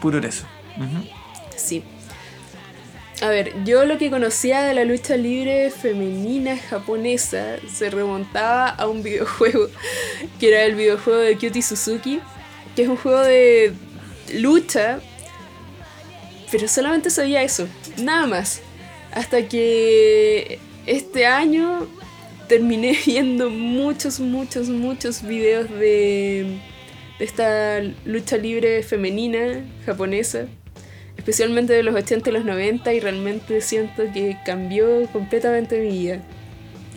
Puroresu. Ujú. Sí. A ver, yo lo que conocía de la lucha libre femenina japonesa se remontaba a un videojuego, que era el videojuego de Kyuti Suzuki, que es un juego de lucha, pero solamente sabía eso, nada más. Hasta que este año terminé viendo muchos, muchos, muchos videos de, de esta lucha libre femenina japonesa especialmente de los 80 y los 90 y realmente siento que cambió completamente mi vida.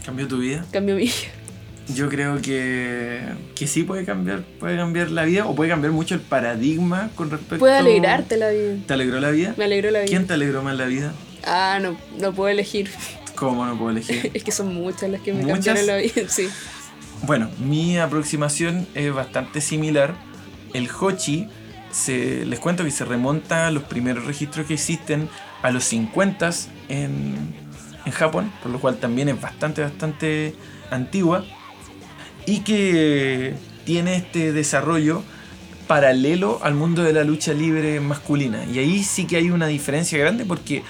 ¿Cambió tu vida? Cambió mi vida. Yo creo que, que sí puede cambiar, puede cambiar la vida o puede cambiar mucho el paradigma con respecto Puede alegrarte la vida. ¿Te alegró la vida? Me alegró la vida. ¿Quién te alegró más la vida? Ah, no, no puedo elegir. ¿Cómo no puedo elegir? Es que son muchas las que me ¿Muchas? cambiaron la vida. Sí. Bueno, mi aproximación es bastante similar. El Hochi, se, les cuento que se remonta a los primeros registros que existen a los 50 en, en Japón, por lo cual también es bastante, bastante antigua. Y que tiene este desarrollo paralelo al mundo de la lucha libre masculina. Y ahí sí que hay una diferencia grande porque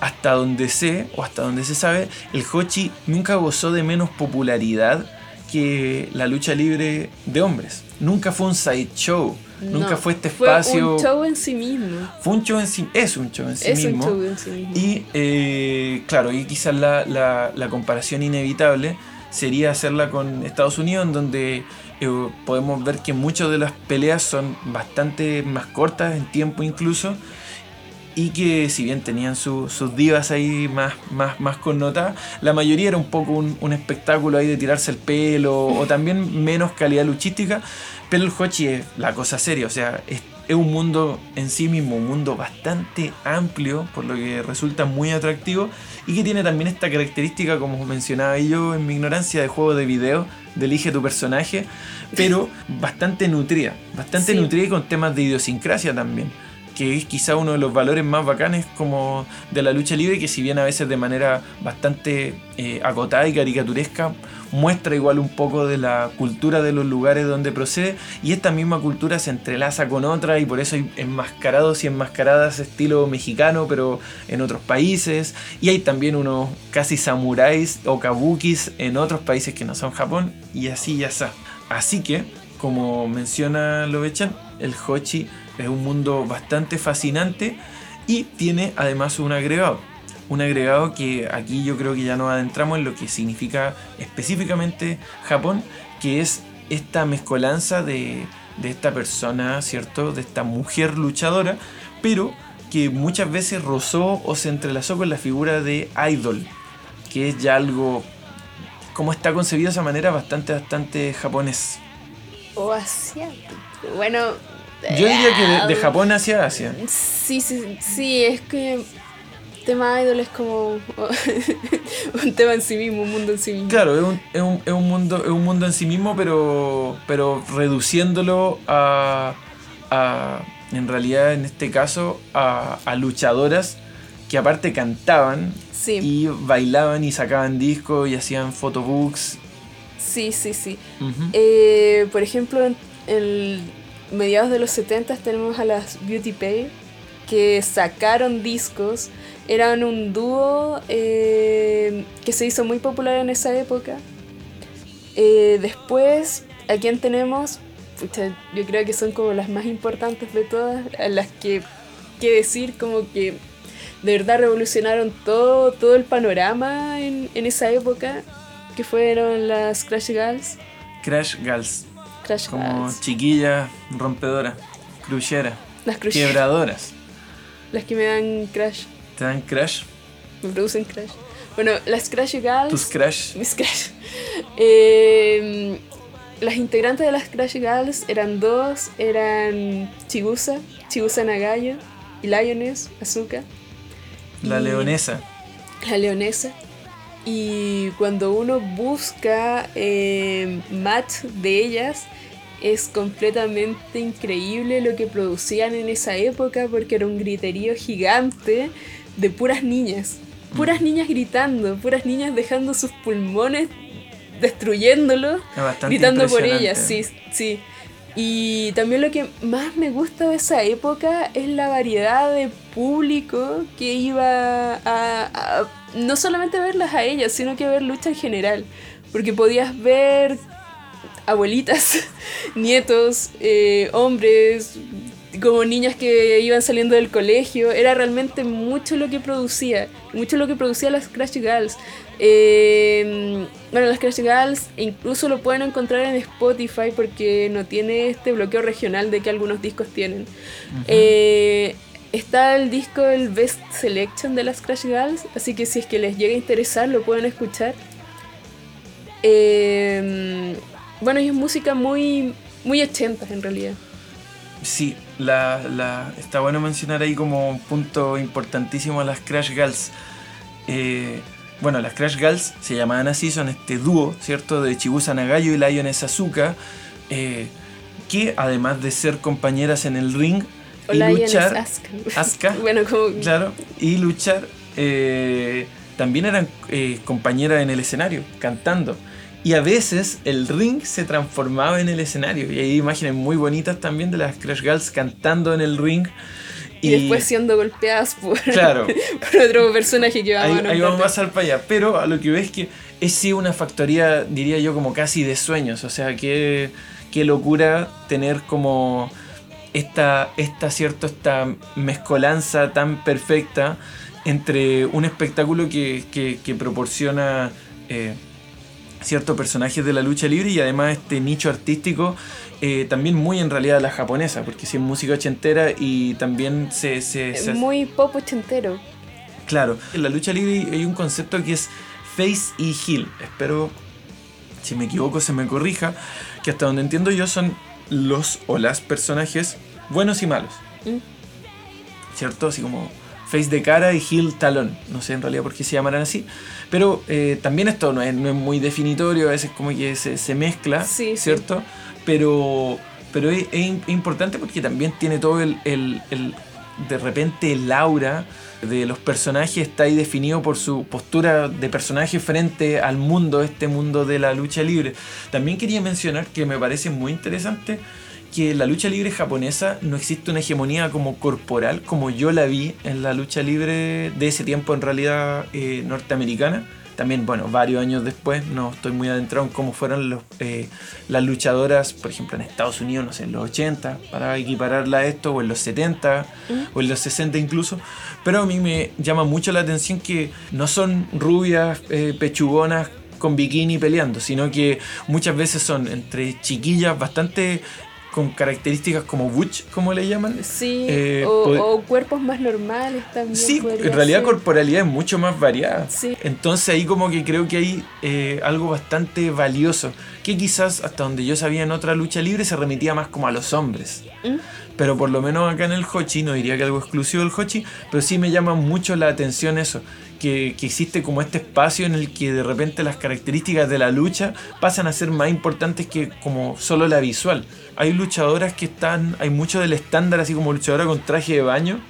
hasta donde sé o hasta donde se sabe, el Hochi nunca gozó de menos popularidad que la lucha libre de hombres. Nunca fue un sideshow, nunca No, fue este espacio. Fue un show en sí mismo. fue un show en sí, es un show en sí es mismo. un show en sí mismo. Y eh, claro, y quizás la, la- la comparación inevitable sería hacerla con Estados Unidos, en donde eh, podemos ver que muchas de las peleas son bastante más cortas en tiempo incluso. Y que si bien tenían su- sus divas ahí más, más, más connotadas, la mayoría era un poco un, un espectáculo ahí de tirarse el pelo o también menos calidad luchística. Pero el Hochi es la cosa seria, o sea, es, es un mundo en sí mismo, un mundo bastante amplio, por lo que resulta muy atractivo y que tiene también esta característica, como mencionaba yo en mi ignorancia, de juego de video, de elige tu personaje, pero bastante nutrida, bastante Sí. nutrida y con temas de idiosincrasia también que es quizá uno de los valores más bacanes como de la lucha libre, que si bien a veces de manera bastante eh, acotada y caricaturesca, muestra igual un poco de la cultura de los lugares donde procede, y esta misma cultura se entrelaza con otra, y por eso hay enmascarados y enmascaradas estilo mexicano, pero en otros países, y hay también unos casi samuráis o kabukis en otros países que no son Japón, y así ya está. Así que, como menciona Lovechan, el Hochi es un mundo bastante fascinante y tiene además un agregado. Un agregado que aquí yo creo que ya nos adentramos en lo que significa específicamente Japón, que es esta mezcolanza de, de esta persona, ¿cierto? De esta mujer luchadora, pero que muchas veces rozó o se entrelazó con la figura de idol, que es ya algo, como está concebido de esa manera, bastante, bastante japonés. O asiático. Bueno. Yo diría que de, de Japón hacia Asia. Sí, sí, sí, es que tema idol es como un tema en sí mismo, un mundo en sí mismo. Claro, es un, es un- es un mundo, es un mundo en sí mismo, pero, pero reduciéndolo a, a, en realidad en este caso, a, a luchadoras que aparte cantaban Sí, y bailaban y sacaban discos y hacían photobooks. sí, sí, sí. Eh, por ejemplo, en mediados de los 70 tenemos a las Beauty Pay que sacaron discos. Eran un dúo eh, que se hizo muy popular en esa época. Eh, después, ¿a quién tenemos? Yo creo que son como las más importantes de todas, a las que, que decir como que de verdad revolucionaron todo, todo el panorama en, en esa época, que fueron las Crash Girls. Crash Gals, Crash como Girls. chiquillas rompedoras, cruceras, Las quebradoras. Las que me dan crash, ¿Te dan crash? me producen crash. Bueno, las Crash Girls. Tus crash. Mis Crash. Eh, las integrantes de las Crash Girls eran dos, eran Chigusa, Chigusa Nagayo y Lioness, Azuka, La Y- leonesa. la leonesa. Y cuando uno busca eh, match de ellas, es completamente increíble lo que producían en esa época porque era un griterío gigante de puras niñas. Puras niñas gritando, puras niñas dejando sus pulmones destruyéndolos gritando por ellas, sí, sí. Y también lo que más me gusta de esa época es la variedad de público que iba a, a- no solamente verlas a ellas, sino que ver lucha en general. Porque podías ver abuelitas, nietos, eh, hombres, como niñas que iban saliendo del colegio. Era realmente mucho lo que producía, mucho lo que producía las Crash Girls. Eh, bueno, las Crash Girls incluso lo pueden encontrar en Spotify porque no tiene este bloqueo regional de que algunos discos tienen. Eh, está el disco el Best Selection de las Crash Girls, así que si es que les llega a interesar lo pueden escuchar. Eh, bueno, y es música muy, muy 80 en realidad. Sí, la, la- está bueno mencionar ahí como un punto importantísimo a las Crash Girls. Eh, bueno, las Crash Girls se llamaban así, son este dúo, ¿cierto? De Chibusa Nagayo y Lioness Asuka, eh, que además de ser compañeras en el ring y Lioness luchar, Asuka. Asuka, bueno, como claro, y luchar, eh, también eran eh, compañeras en el escenario, cantando. Y a veces el ring se transformaba en el escenario. Y hay imágenes muy bonitas también de las Crash Girls cantando en el ring. y, después siendo golpeadas por, Claro, por otro personaje que vamos ahí, a ahí vamos a pasar para allá. Pero a lo que ves que es sí una factoría, diría yo, como casi de sueños. O sea, qué, qué locura tener como esta, esta, cierto, esta mezcolanza tan perfecta entre un espectáculo que, que- que proporciona eh, ciertos personajes de la lucha libre y además este nicho artístico eh, también muy en realidad la japonesa, porque sí es música ochentera y también se... se- se- Muy pop ochentero. Claro, en la lucha libre hay un concepto que es face y heel. Espero, si me equivoco, se me corrija. Que hasta donde entiendo yo son los o las personajes buenos y malos. Mm. ¿Cierto? Así como face de cara y heel talón. No sé en realidad por qué se llamarán así. Pero eh, también esto no es, no es muy definitorio, a veces como que se, se mezcla, Sí, sí. ¿cierto? Pero, pero es, es im- importante porque también tiene todo el, el- el- de repente el aura de los personajes está ahí definido por su postura de personaje frente al mundo, este mundo de la lucha libre. También quería mencionar que me parece muy interesante que la lucha libre japonesa no existe una hegemonía como corporal, como yo la vi en la lucha libre de ese tiempo en realidad eh, norteamericana. También, bueno, varios años después, no estoy muy adentrado en cómo fueron los, eh, las luchadoras, por ejemplo, en Estados Unidos, no sé, en los 80, para equipararla a esto, o en los 70, o en los 60 incluso. Pero a mí me llama mucho la atención que no son rubias, eh, pechugonas, con bikini peleando, sino que muchas veces son entre chiquillas bastante con características como butch, como le llaman. Sí, Eh, o, cuerpos más normales también. Sí, en realidad ser. corporalidad es mucho más variada. Sí. Entonces ahí como que creo que hay eh, algo bastante valioso, que quizás hasta donde yo sabía en otra lucha libre se remitía más como a los hombres. ¿Mm? Pero por lo menos acá en el Hochi, no diría que algo exclusivo del Hochi, pero sí me llama mucho la atención eso, que, que existe como este espacio en el que de repente las características de la lucha pasan a ser más importantes que como solo la visual. Hay luchadoras que están, hay mucho del estándar así como luchadora con traje de baño,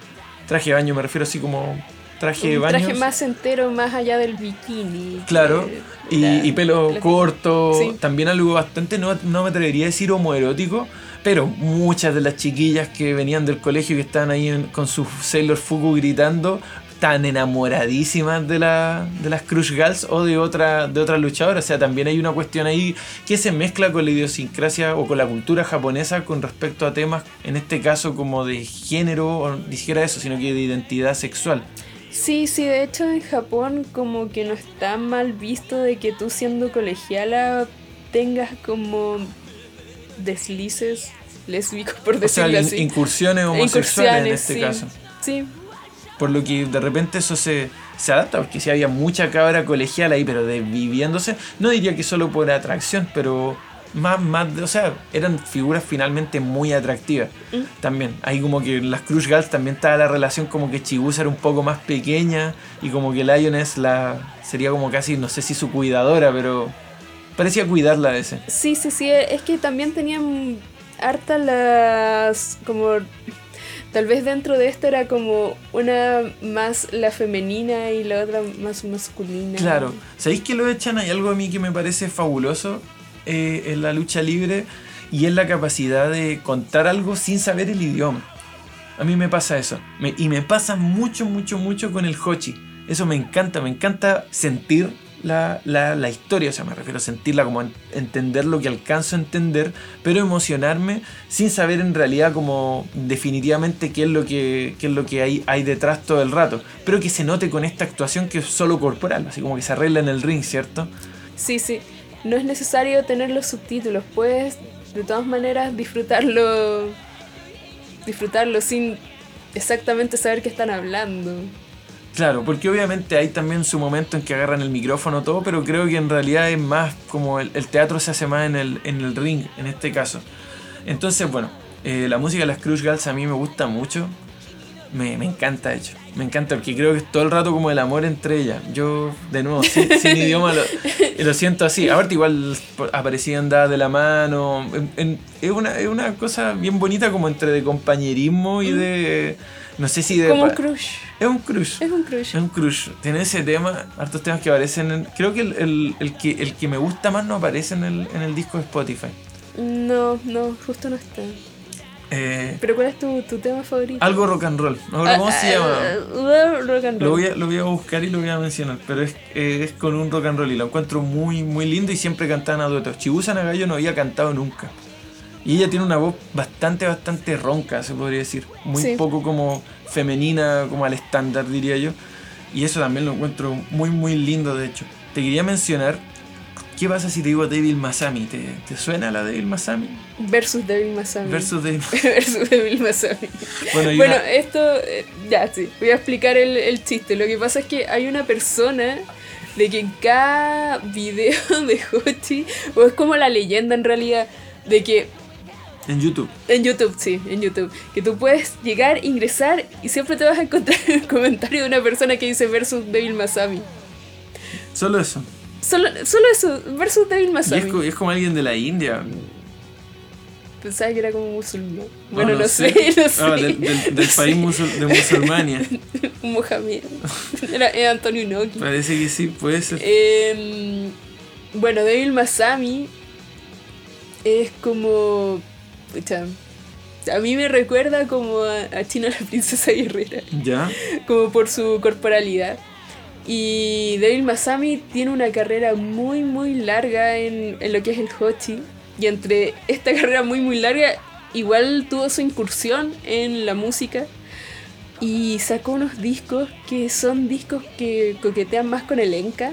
traje de baño me refiero así como traje de baño. traje más entero, más allá del bikini. Claro, que y, la- y pelo la- corto, Sí. también algo bastante, no, no me atrevería a decir homoerótico, pero muchas de las chiquillas que venían del colegio y que estaban ahí en- con su Sailor Fuku gritando, tan enamoradísimas de, la, de las Crush Girls o de otra, de otra luchadora. O sea, también hay una cuestión ahí que se mezcla con la idiosincrasia o con la cultura japonesa con respecto a temas, en este caso como de género, o ni siquiera eso, sino que de identidad sexual. Sí, sí, de hecho en Japón como que no está mal visto de que tú siendo colegiala tengas como deslices lésbicos, por O sea, decirlo in- así. incursiones homosexuales en este sí. caso. Sí, Por lo que de repente eso se, se adapta, porque si había mucha cabra colegial ahí, pero de viviéndose, no diría que solo por atracción, pero más, más, de- o sea, eran figuras finalmente muy atractivas. También, ahí como que en las Crush Girls también estaba la relación como que Chibusa era un poco más pequeña y como que Lioness la, sería como casi, no sé si su cuidadora, pero parecía cuidarla a veces. Sí, sí, sí, es que también tenían hartas las como tal vez dentro de esto era como una más la femenina y la otra más masculina. Claro, ¿sabéis que lo echan? Hay algo a mí que me parece fabuloso eh, en la lucha libre y es la capacidad de contar algo sin saber el idioma. A mí me pasa eso. Y me pasa mucho, mucho, mucho con el Hochi. Eso me encanta, me encanta sentir la, la- la historia, o sea, me refiero a sentirla como en- entender lo que alcanzo a entender, pero emocionarme sin saber en realidad como definitivamente qué es lo que, qué es lo que hay, hay detrás todo el rato, pero que se note con esta actuación que es solo corporal, así como que se arregla en el ring, ¿cierto? Sí, sí. No es necesario tener los subtítulos, puedes de todas maneras disfrutarlo disfrutarlo sin exactamente saber qué están hablando. Claro, porque obviamente hay también su momento en que agarran el micrófono todo, pero creo que en realidad es más como el, teatro se hace más en el, en el ring, en este caso. Entonces, bueno, eh, la música de las Crush Girls a mí me gusta mucho. Me, me encanta, de hecho. Me encanta porque creo que es todo el rato como el amor entre ellas. Yo, de nuevo, sin, sin idioma lo, lo siento así. Aparte, igual aparecían dadas de la mano. En- en- es, una, es una cosa bien bonita como entre de compañerismo y de... No sé si de... Como un crush. Es un crush. Es un crush. Es un crush. Tiene ese tema, hartos temas que aparecen en... Creo que el, el- el que el que me gusta más no aparece en el, en el disco de Spotify. No, no, justo no está. Eh, Pero ¿cuál es tu, tu tema favorito? algo rock and roll. No recuerdo cómo se llama. llama? Rock and Lo voy, a, lo voy a buscar y lo voy a mencionar. Pero es, eh, es con un rock and roll y lo encuentro muy, muy lindo y siempre cantaban a duetos. Chibusa Nagayo no había cantado nunca. Y ella tiene una voz bastante, bastante ronca, se podría decir. Muy Sí. poco como femenina, como al estándar, diría yo. Y eso también lo encuentro muy, muy lindo, de hecho. Te quería mencionar, ¿qué pasa si te digo Devil Masami? ¿Te, te suena la Devil Masami? Versus Devil Masami. Versus Devil Versus Devil Masami. Bueno, y Bueno, una- esto, eh, ya, sí, voy a explicar el, el chiste. Lo que pasa es que hay una persona de que en cada video de Hochi, o es como la leyenda en realidad, de que en YouTube. en YouTube, sí, en YouTube, que tú puedes llegar, ingresar y siempre te vas a encontrar un comentario de una persona que dice versus Devil Masami. Solo eso. Solo, solo eso, versus Devil Y Masami. es, co- es como alguien de la India. Pensaba que era como musulmán. Bueno, no, no sé, no sé. Ah, del, del- del país musul- de Musulmania. Mohamed. Era, era Antonio Inoki. Parece que sí, puede ser. Em, bueno, Devil Masami es como. pucha, a mí me recuerda como a, a China la princesa guerrera, ¿Ya? como por su corporalidad. Y Devil Masami tiene una carrera muy, muy larga en, en lo que es el Hochi. Y entre esta carrera muy, muy larga, igual tuvo su incursión en la música. Y sacó unos discos que son discos que coquetean más con el enka,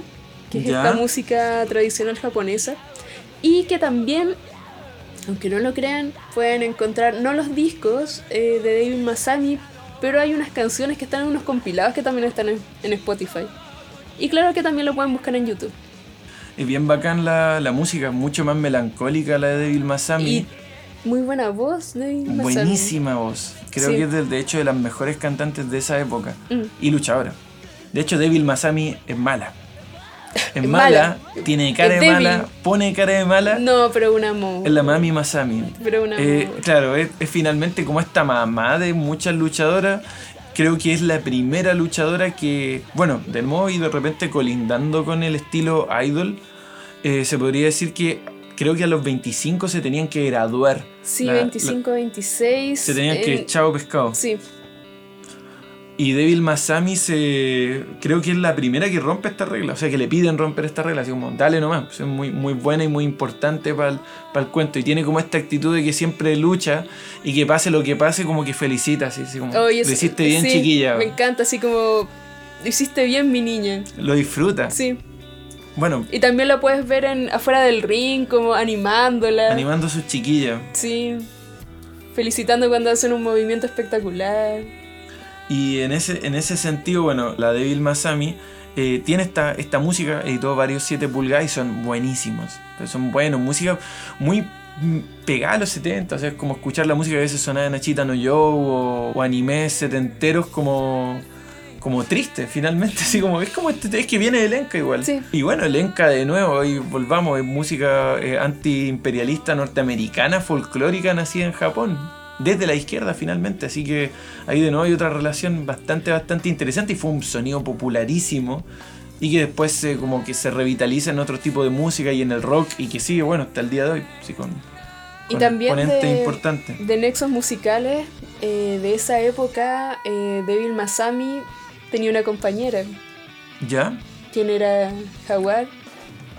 que es Ya. esta música tradicional japonesa. Y que también, aunque no lo crean, pueden encontrar no los discos eh, de David Masami, pero hay unas canciones que están en unos compilados que también están en, en Spotify. Y claro que también lo pueden buscar en YouTube. Es bien bacán la, la música, mucho más melancólica la de Devil Masami. Y muy buena voz, David Masami. Buenísima voz. Creo Sí. que es de, de hecho de las mejores cantantes de esa época. Mm. Y luchadora. De hecho, Devil Masami es mala. Es Es mala, mala. tiene cara Es de débil. mala, pone cara de mala. No, pero un amor. Es la Mami Masami. Pero un amor. Eh, claro, es, es finalmente como esta mamá de muchas luchadoras. Creo que es la primera luchadora que, bueno, de nuevo y de repente colindando con el estilo idol, eh, se podría decir que creo que a los 25 se tenían que graduar. sí, La- 25, 26. Se tenían que en- chao pescado. Sí, Y Devil Masami se creo que es la primera que rompe esta regla, o sea que le piden romper esta regla, así como dale nomás, pues es muy, muy buena y muy importante para el, cuento y tiene como esta actitud de que siempre lucha y que pase lo que pase como que felicita, así, así como lo eso- hiciste bien sí, chiquilla, Me encanta, así como. Lo hiciste bien, mi niña. lo disfruta. Sí. Bueno, Y también lo puedes ver en, afuera del ring, como animándola. animando a sus chiquillas. Sí. Felicitando cuando hacen un movimiento espectacular. Y en ese, en ese sentido, bueno, la de Bill Masami eh, tiene esta, esta música, editó varios 7 pulgadas y son buenísimos. Entonces, son buenos, música muy mm, pegada a los 70, o sea, es como escuchar la música que a veces sonaba en Nachita no Yo o, o animes setenteros como como triste finalmente, así como es como este- es que viene de Lenka igual. Sí. Y bueno, Lenka de nuevo, y volvamos, es música eh, antiimperialista norteamericana, folclórica nacida en Japón, desde la izquierda finalmente, así que ahí de nuevo hay otra relación bastante, bastante interesante y fue un sonido popularísimo y que después eh, como que se revitaliza en otro tipo de música y en el rock y que sigue, bueno, hasta el día de hoy, sí, con, Y con también de- importantes. De nexos musicales eh, de esa época, eh, Devil Masami tenía una compañera, ¿Ya? quien era Jaguar.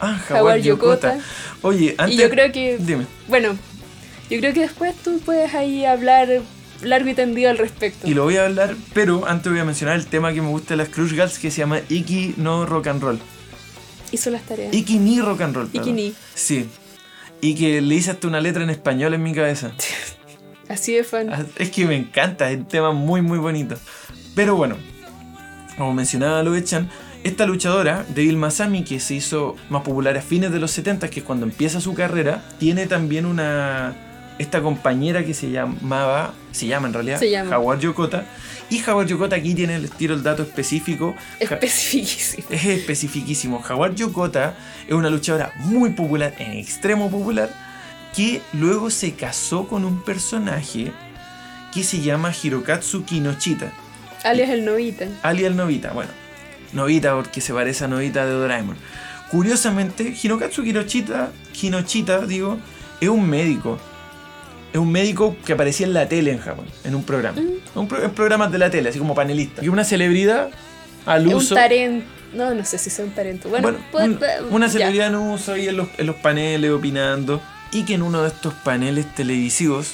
Ah, Howard Howard Yokota. Yokota. Oye, antes... Y yo creo que, Dime. bueno, yo creo que después tú puedes ahí hablar largo y tendido al respecto. Y lo voy a hablar, pero antes voy a mencionar el tema que me gusta de las Crush Girls que se llama Iki no Rock and Roll. Hizo las tareas. Iki ni Rock and Roll. perdón. Iki ni. Sí. Y que le hice hasta una letra en español en mi cabeza. Así de fan. Ah, Es que me encanta, es un tema muy muy bonito. Pero bueno, como mencionaba lo echan, esta luchadora, Devil Masami, que se hizo más popular a fines de los 70, que es cuando empieza su carrera, tiene también una esta compañera que se llamaba, se llama en realidad, llama. Howard Yokota. Y Howard Yokota aquí tiene el tiro el dato específico. Es especificísimo. Howard Yokota es una luchadora muy popular, en extremo popular, que luego se casó con un personaje que se llama Hirokatsu Kinochita, Alias el Novita. alias el Novita. Bueno, Novita porque se parece a Novita de Doraemon. Curiosamente, Hirokatsu Kinochita, Kinochita digo, es un médico. Es un médico que aparecía en la tele en Japón, en un programa. Un pro- en programas de la tele, así como panelista. Y una celebridad al Es un uso. tarento. No, no sé si sea un tarento. Bueno, Bueno, un- una celebridad en uso ahí en los, en los paneles opinando. Y que en uno de estos paneles televisivos,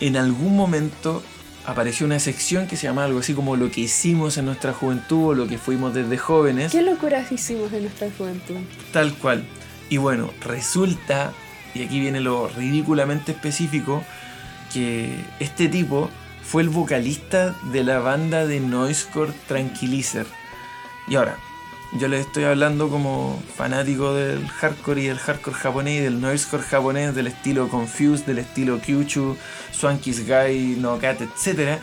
en algún momento apareció una sección que se llama algo así como lo que hicimos en nuestra juventud o lo que fuimos desde jóvenes. ¿Qué locuras hicimos en nuestra juventud? Tal cual. Y bueno, resulta, y aquí viene lo ridículamente específico, que este tipo fue el vocalista de la banda de Noisecore Tranquilizer. Y ahora, yo les estoy hablando como fanático del hardcore y del hardcore japonés del noisecore japonés, del estilo Confused, del estilo Kyuchu, Swanky's Guy, No Cat, etc.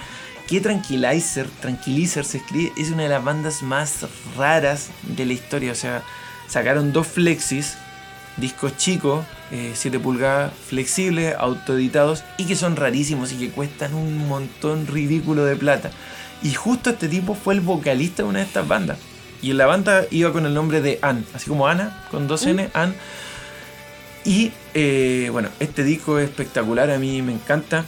Que Tranquilizer, Tranquilizer se escribe, es una de las bandas más raras de la historia. O sea, sacaron dos flexis, discos chicos, 7 pulgadas, flexibles, autoeditados y que son rarísimos y que cuestan un montón ridículo de plata. Y justo este tipo fue el vocalista de una de estas bandas. Y en la banda iba con el nombre de Ann, así como Ana, con dos N, Ann. Y eh, bueno, este disco es espectacular, a mí me encanta.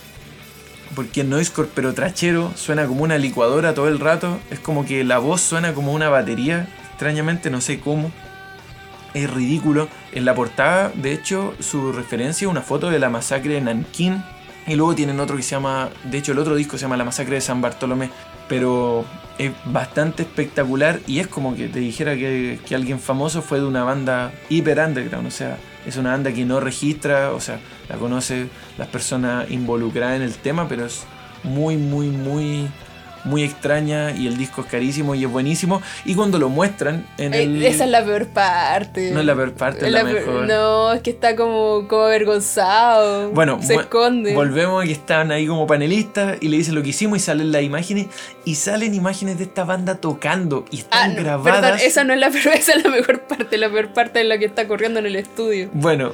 Porque es noisecore pero trachero, suena como una licuadora todo el rato. Es como que la voz suena como una batería, extrañamente, no sé cómo. Es ridículo. En la portada, de hecho, su referencia es una foto de la masacre de Nankín. Y luego tienen otro que se llama, de hecho el otro disco se llama La masacre de San Bartolomé. Pero es bastante espectacular y es como que te dijera que, que alguien famoso fue de una banda hiper underground. O sea, es una banda que no registra, o sea, la conoce las personas involucradas en el tema, pero es muy, muy, muy, muy extraña y el disco es carísimo y es buenísimo. Y cuando lo muestran en Eh, el... Esa es la peor parte. No es la peor parte, es la peor- mejor. No, es que está como, como avergonzado. Bueno, se esconde. Volvemos a que estaban ahí como panelistas y le dicen lo que hicimos y salen las imágenes y salen imágenes de esta banda tocando y Ah, están no, grabadas. Perdón, esa no es la peor, esa es la mejor parte. La peor parte es la que está corriendo en el estudio. Bueno,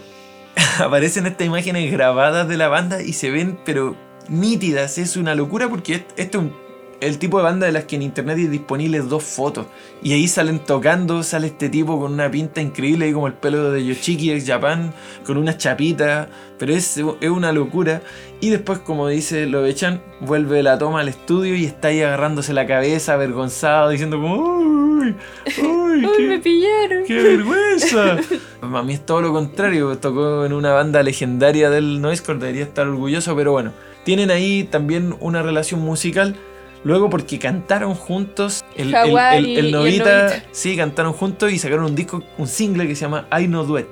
aparecen estas imágenes grabadas de la banda y se ven pero nítidas. Es una locura porque est- esto es un- el tipo de banda de las que en internet hay disponibles dos fotos. Y ahí salen tocando, sale este tipo con una pinta increíble, ahí como el pelo de Yoshiki ex Japan, con unas chapitas, pero es, es una locura. Y después, como dice Lovechan, vuelve la toma al estudio y está ahí agarrándose la cabeza, avergonzado, diciendo como, uy, uy, ¡Uy, qué- me pillaron! ¡Qué vergüenza! A mí es todo lo contrario, tocó en una banda legendaria del Noisecore, debería estar orgulloso, pero bueno, tienen ahí también una relación musical. Luego porque cantaron juntos, el, el- Novita, Novita. sí, cantaron juntos y sacaron un disco, un single que se llama I No Duet,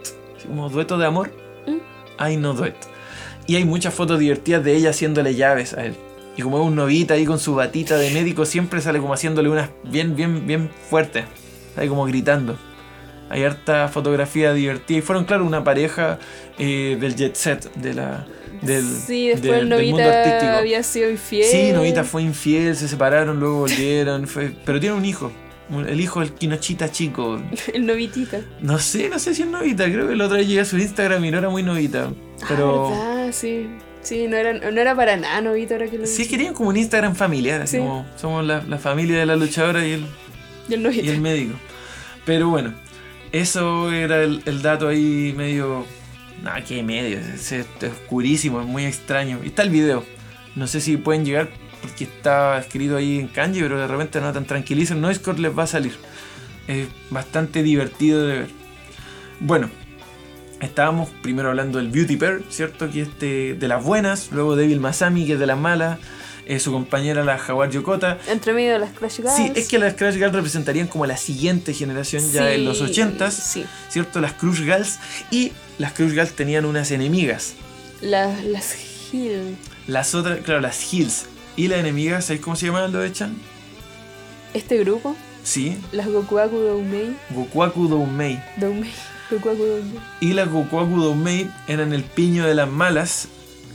como dueto de amor, Mm. I No Duet. Y hay muchas fotos divertidas de ella haciéndole llaves a él. Y como es un novita ahí con su batita de médico, siempre sale como haciéndole unas bien, bien, bien fuertes. Ahí como gritando. Hay harta fotografía divertida. Y fueron, claro, una pareja eh, del jet set, de la, del, sí, después del- el del mundo novita artístico. había sido infiel. Sí, Novita fue infiel, se separaron, luego volvieron. fue- Pero tiene un hijo. El hijo del Kinochita chico. El novitita. No sé, no sé si es Novita. Creo que la otra vez llegué a su Instagram y no era muy Novita. Pero. Ah, ¿verdad? sí. Sí, no era, no era para nada novita ahora que lo Sí, dices. querían como un Instagram familiar, así Sí. como somos la, la familia de la luchadora y el, Y el y novita. el médico. Pero bueno, eso era el, el dato ahí medio. Nada, que medio, es, es oscurísimo, es muy extraño. Y está el video. No sé si pueden llegar porque está escrito ahí en kanji, pero de repente no tan tranquilicen. Noisecore les va a salir. Es bastante divertido de ver. Bueno, estábamos primero hablando del Beauty Pair, ¿cierto? Que es de, de las buenas. Luego Devil Masami, que es de las malas. Eh, su compañera, la Jaguar Yokota. Entre medio de las Crash Girls. Sí, es que las Crash Girls representarían como la siguiente generación ya Sí, en los 80s, Sí. ¿cierto? Las Crush Girls. Y las Crush Girls tenían unas enemigas. Las, las Hill. Las otras, claro, las Hills. Y la enemiga, ¿sabéis cómo se llamaban lo de Chan? Este grupo, Sí, las Gokuaku Doumei. Gokuaku Doumei. Doumei. Gokuaku Doumei. Y las Gokuaku Doumei eran el piño de las malas,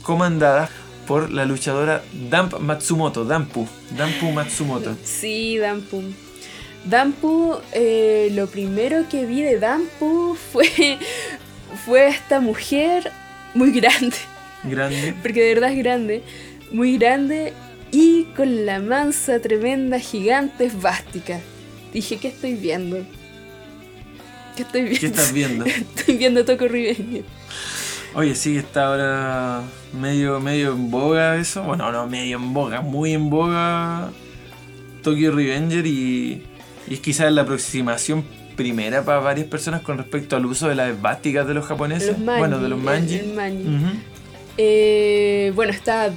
comandadas por la luchadora Damp Matsumoto, Dampu, Dampu Matsumoto. Sí, Dampu. Dampu, eh, lo primero que vi de Dampu fue, fue esta mujer muy grande, Grande. porque de verdad es grande, muy grande y con la mansa, tremenda, gigante esvástica. Dije, ¿qué estoy viendo? ¿Qué estoy viendo? ¿Qué estás viendo? Estoy viendo Toco Revenge. Oye, sí, está ahora medio, medio en boga eso. Bueno, no, medio en boga, muy en boga Tokyo Revenger y, y es quizás la aproximación primera para varias personas con respecto al uso de las esvásticas de los japoneses. Los manji, bueno, de los manji. el- el manji. Ujú. Eh, bueno, está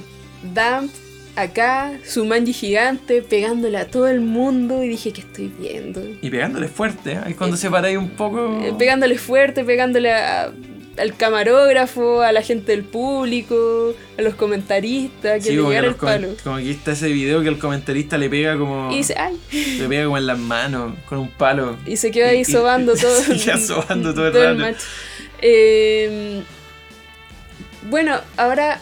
Damp acá, su manji gigante, pegándole a todo el mundo y dije, ¿qué estoy viendo? Y pegándole fuerte, ¿eh? ahí cuando Eh, se para ahí un poco. Eh, pegándole fuerte, pegándole a- al camarógrafo, a la gente del público, a los comentaristas, que Sí, le como, que el palo. como aquí está ese video que el comentarista le pega como. Y dice, ay, Le pega como en las manos, con un palo. y se queda ahí y- sobando todo, se queda sobando todo el match. Eh, bueno, ahora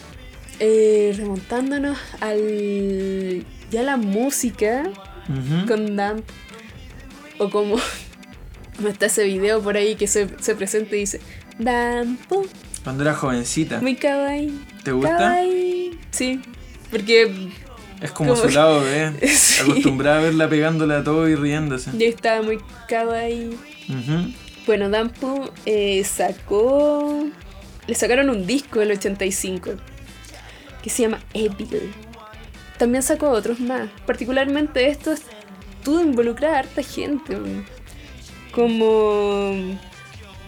eh, remontándonos al ya la música con Damp o como, como está ese video por ahí que se, se presenta y dice Dampo. Cuando era jovencita. Muy kawaii. ¿Te gusta? Kawaii. Sí. Porque. Es como, como su lado, ¿eh? sí. Acostumbrada a verla pegándole a todo y riéndose. Yo estaba muy kawaii. Bueno, Dampo eh, sacó. Le sacaron un disco del 85 que se llama Evil. También sacó otros más. Particularmente esto estuvo involucrada a harta gente. Como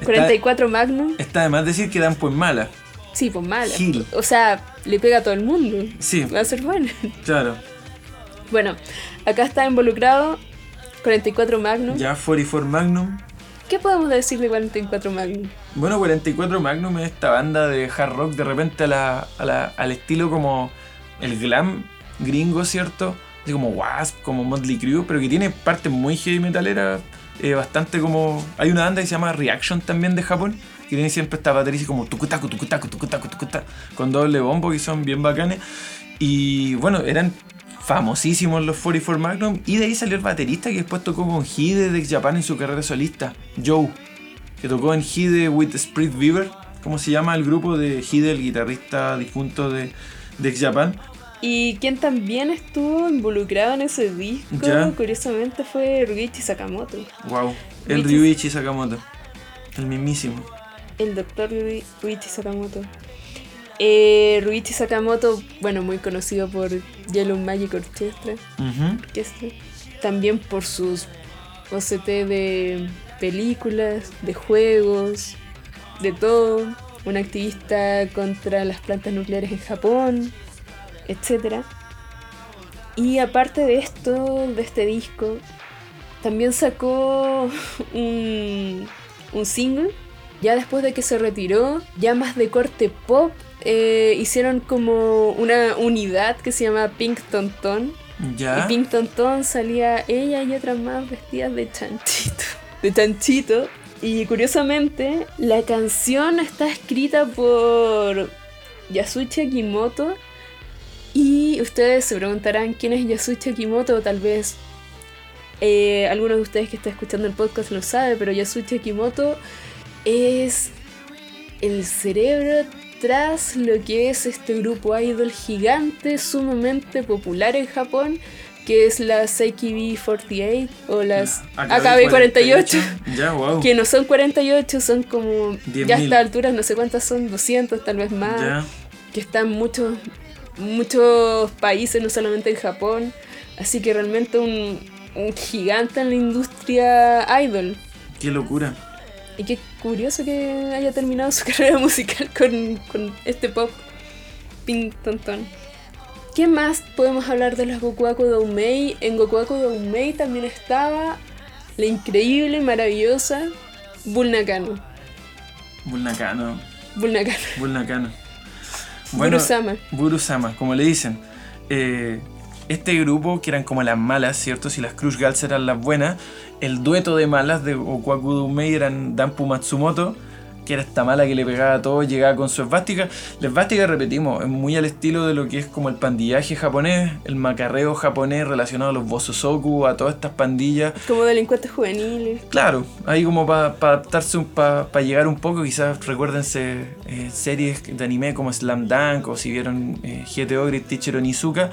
44 Magnum. Está además decir que dan pues mala. Sí, pues mala. Gil. O sea, le pega a todo el mundo. Sí. Va a ser bueno. Claro. Bueno, acá está involucrado 44 Magnum. Ya, 44 Magnum. ¿Qué podemos decir de 44 Magnum? Bueno, 44 Magnum es esta banda de hard rock de repente a la, al estilo como el glam gringo, ¿cierto? Así como Wasp, como Motley Crue, pero que tiene partes muy heavy metaleras eh, bastante como... Hay una banda que se llama Reaction también de Japón, que tiene siempre esta batería como tucutacu, tucutacu, tucutacu, tucutacu, con doble bombo, que son bien bacanes. Y bueno, eran famosísimos los 44 Magnum, y de ahí salió el baterista que después tocó con Hide de Japan en su carrera solista, Joe que tocó en Hide with Spirit Beaver, como se llama el grupo de Hide, el guitarrista difunto de, de Japan. Y quien también estuvo involucrado en ese disco, Ya. curiosamente, fue Ryuichi Sakamoto. Wow, el Ryuichi- Ryuichi Sakamoto, el mismísimo. El doctor Ryuichi Sakamoto. Eh, Ryuichi Sakamoto, bueno, muy conocido por Yellow Magic Orchestra, orquestra. También por sus OCT de películas, de juegos, de todo. Un activista contra las plantas nucleares en Japón, etc. Y aparte de esto, de este disco, también sacó un, un single ya después de que se retiró, ya más de corte pop, eh, hicieron como una unidad que se llama Pink Tonton. Ya. Y Pink Tonton salía ella y otras más vestidas de chanchito. De chanchito. Y curiosamente, la canción está escrita por Yasushi Akimoto. Y ustedes se preguntarán quién es Yasushi Akimoto, tal vez eh, alguno de ustedes que está escuchando el podcast lo sabe, pero Yasushi Akimoto es el cerebro tras lo que es este grupo idol gigante, sumamente popular en Japón, que es la Seiki B48 o las AKB48. Ya, wow. Que no son 48, son como. 10.000. Ya a esta altura, no sé cuántas son, 200 tal vez más. Que están muchos, muchos países, no solamente en Japón. Así que realmente un, un gigante en la industria idol. Qué locura. Y qué curioso que haya terminado su carrera musical con, con este pop ping tontón. ¿Qué más podemos hablar de las Gokuaku Doumei? En Gokuaku Doumei también estaba la increíble y maravillosa Bull Nakano. Bull Nakano. Nakano. Burusama. Burusama, como le dicen. Eh, este grupo, que eran como las malas, ¿cierto? Si las Crush Girls eran las buenas, el dueto de malas de Okwaku Doumei eran Danpu Matsumoto, que era esta mala que le pegaba a todo, llegaba con su esvástica. La esvástica, repetimos, es muy al estilo de lo que es como el pandillaje japonés, el macarreo japonés relacionado a los bososoku, a todas estas pandillas. Como delincuentes juveniles. Claro, ahí como para adaptarse, para llegar un poco, quizás recuérdense eh, series de anime como Slam Dunk o si vieron eh, GTO Great Teacher Onizuka.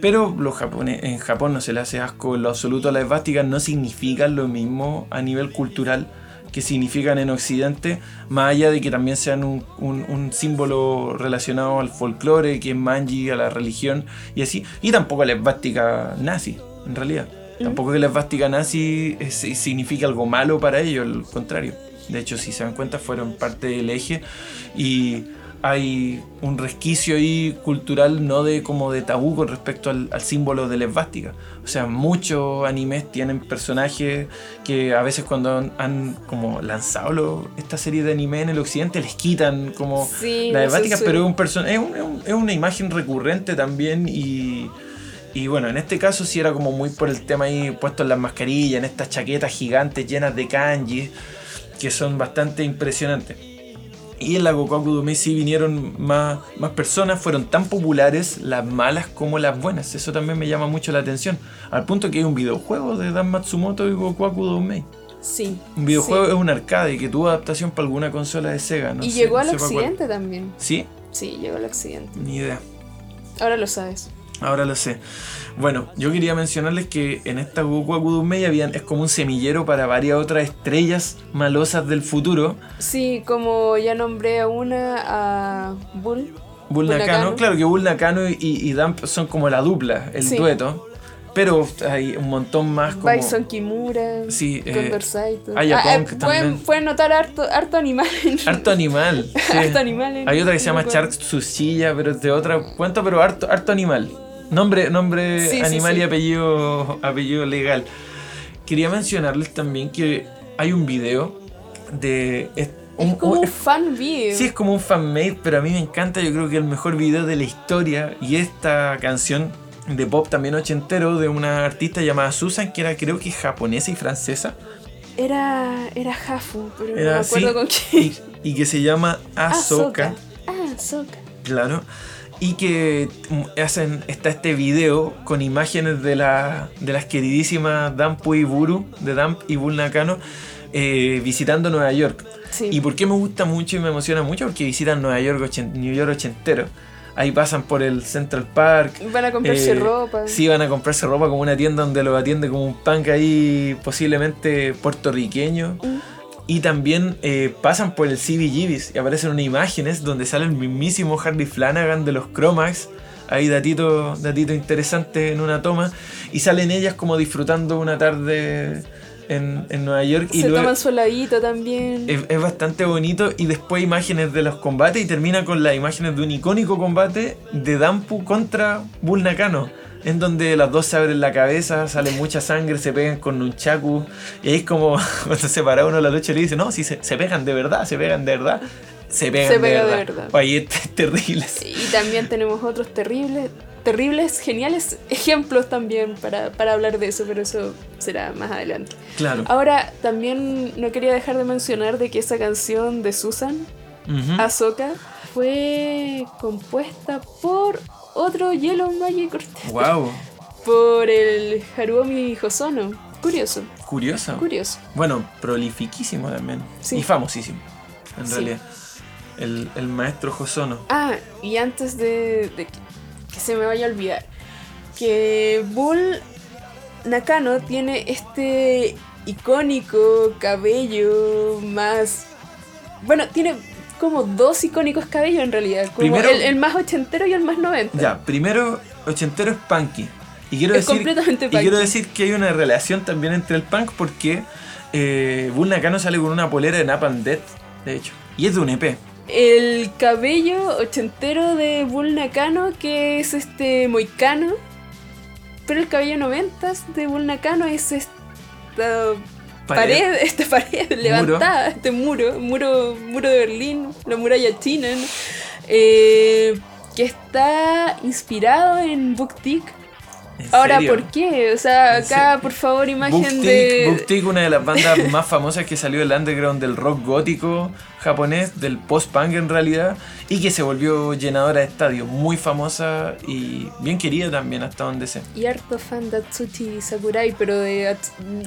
Pero los japone- en Japón no se le hace asco en lo absoluto a las esvásticas, no significan lo mismo a nivel cultural que significan en Occidente, más allá de que también sean un, un- un símbolo relacionado al folclore, que es manji, a la religión y así, y tampoco a la esvástica nazi, en realidad. Tampoco que la esvástica nazi si- significa algo malo para ellos, al contrario. De hecho, si se dan cuenta, fueron parte del eje y hay un resquicio ahí cultural, no de como de tabú con respecto al, al símbolo de la esvástica. O sea, muchos animes tienen personajes que a veces cuando han, han como lanzado lo- esta serie de anime en el occidente les quitan como Sí, la esvástica, pero es, un person- es, un- es un- es una imagen recurrente también y... Y bueno, en este caso sí era como muy por el tema ahí puesto en las mascarillas, en estas chaquetas gigantes llenas de kanji, que son bastante impresionantes. Y en la Gokoku Doumei sí vinieron más, más personas, fueron tan populares las malas como las buenas. Eso también me llama mucho la atención. Al punto que hay un videojuego de Dan Matsumoto y Gokoku Doumei. Sí. Un videojuego sí. es un arcade que tuvo adaptación para alguna consola de Sega. No y sé- llegó no al cuál. occidente también. ¿Sí? Sí, llegó al occidente. Ni idea. Ahora lo sabes. Ahora lo sé. Bueno, yo quería mencionarles que en esta Goku Akudumei habían es como un semillero para varias otras estrellas malosas del futuro. Sí, como ya nombré a una, a Bull. Bull Nakano, claro que Bull Nakano y, y Dump son como la dupla, el Sí. dueto. Pero hay un montón más como. Bison Kimura. Sí, eh, Condor Saito. Aya Ah, eh, pueden, también. pueden notar harto, harto animal Harto animal. sí. Harto animal Hay otra que se llama. Shark Tsuchiya, pero es de otra cuento, pero harto, harto animal. Nombre, nombre Sí, sí, animal sí. y apellido, apellido legal. Quería mencionarles también que hay un video de. es un- Es como un- fan video. Sí, es como un fanmade, pero a mí me encanta. Yo creo que el mejor video de la historia. Y esta canción de pop también ochentero de una artista llamada Susan, que era creo que japonesa y francesa. Era, era Hafu, pero Era no me acuerdo con quién. Y, y que se llama Ahsoka. Ah, Ahsoka. Claro. Y que hacen, está este video con imágenes de, la, de las queridísimas Dampu y Buru, de Damp y Bull Nakano, eh, visitando Nueva York. Sí. ¿Y por qué me gusta mucho y me emociona mucho? Porque visitan Nueva York, New York ochentero. Ahí pasan por el Central Park. Van a comprarse eh, ropa. Sí, van a comprarse ropa como una tienda donde los atiende como un punk ahí posiblemente puertorriqueño. Mm. Y también eh, pasan por el CBGBs y aparecen unas imágenes donde sale el mismísimo Harley Flanagan de los Chromax. Ahí datito, datito interesante en una toma. Y salen ellas como disfrutando una tarde en, en Nueva York. y Se luego- toman su heladito también. es, es bastante bonito y después imágenes de los combates y termina con las imágenes de un icónico combate de Dampu contra Bull Nakano. En donde las dos se abren la cabeza, sale mucha sangre, se pegan con un chacu. Y ahí es como cuando se para uno la lucha y le dice, no, si se, se pegan de verdad, se pegan de verdad. Se pegan Se de, pega de verdad. verdad. Oye, es terrible. Y también tenemos otros terribles, terribles, geniales ejemplos también para, para hablar de eso, pero eso será más adelante. Claro. Ahora, también no quería dejar de mencionar de que esa canción de Susan. Ahsoka, fue compuesta por otro Yellow Magic Orchestra, Wow, por el Haruomi Hosono. Curioso, curioso. curioso. Bueno, prolifiquísimo también. Sí. Y famosísimo, en Sí. realidad. El, el maestro Josono. Ah, y antes de, de que, que se me vaya a olvidar, que Bull Nakano tiene este icónico cabello más... Bueno, tiene como dos icónicos cabellos en realidad, como Primero- el, el más ochentero y el más noventa. Ya, primero, ochentero es punky. Y quiero, Es decir, completamente y quiero punky. decir que hay una relación también entre el punk porque eh, Bull Nakano sale con una polera de Napalm Death, de hecho. Y es de un EP. El cabello ochentero de Bull Nakano, que es este moicano, pero el cabello noventas de Bull Nakano es esta pared, esta pared levantada, este muro, muro, muro de Berlín, la muralla china, ¿no? Eh, que está inspirado en Booktick. ¿En Ahora? ¿por qué? O sea, ¿En acá, por favor, imagen Booktick, de... Booktick, una de las bandas más famosas que salió del underground del rock gótico japonés, del post-punk en realidad, y que se volvió llenadora de estadios, muy famosa y bien querida también hasta donde sé. Y harto fan de Atsushi Sakurai, pero de...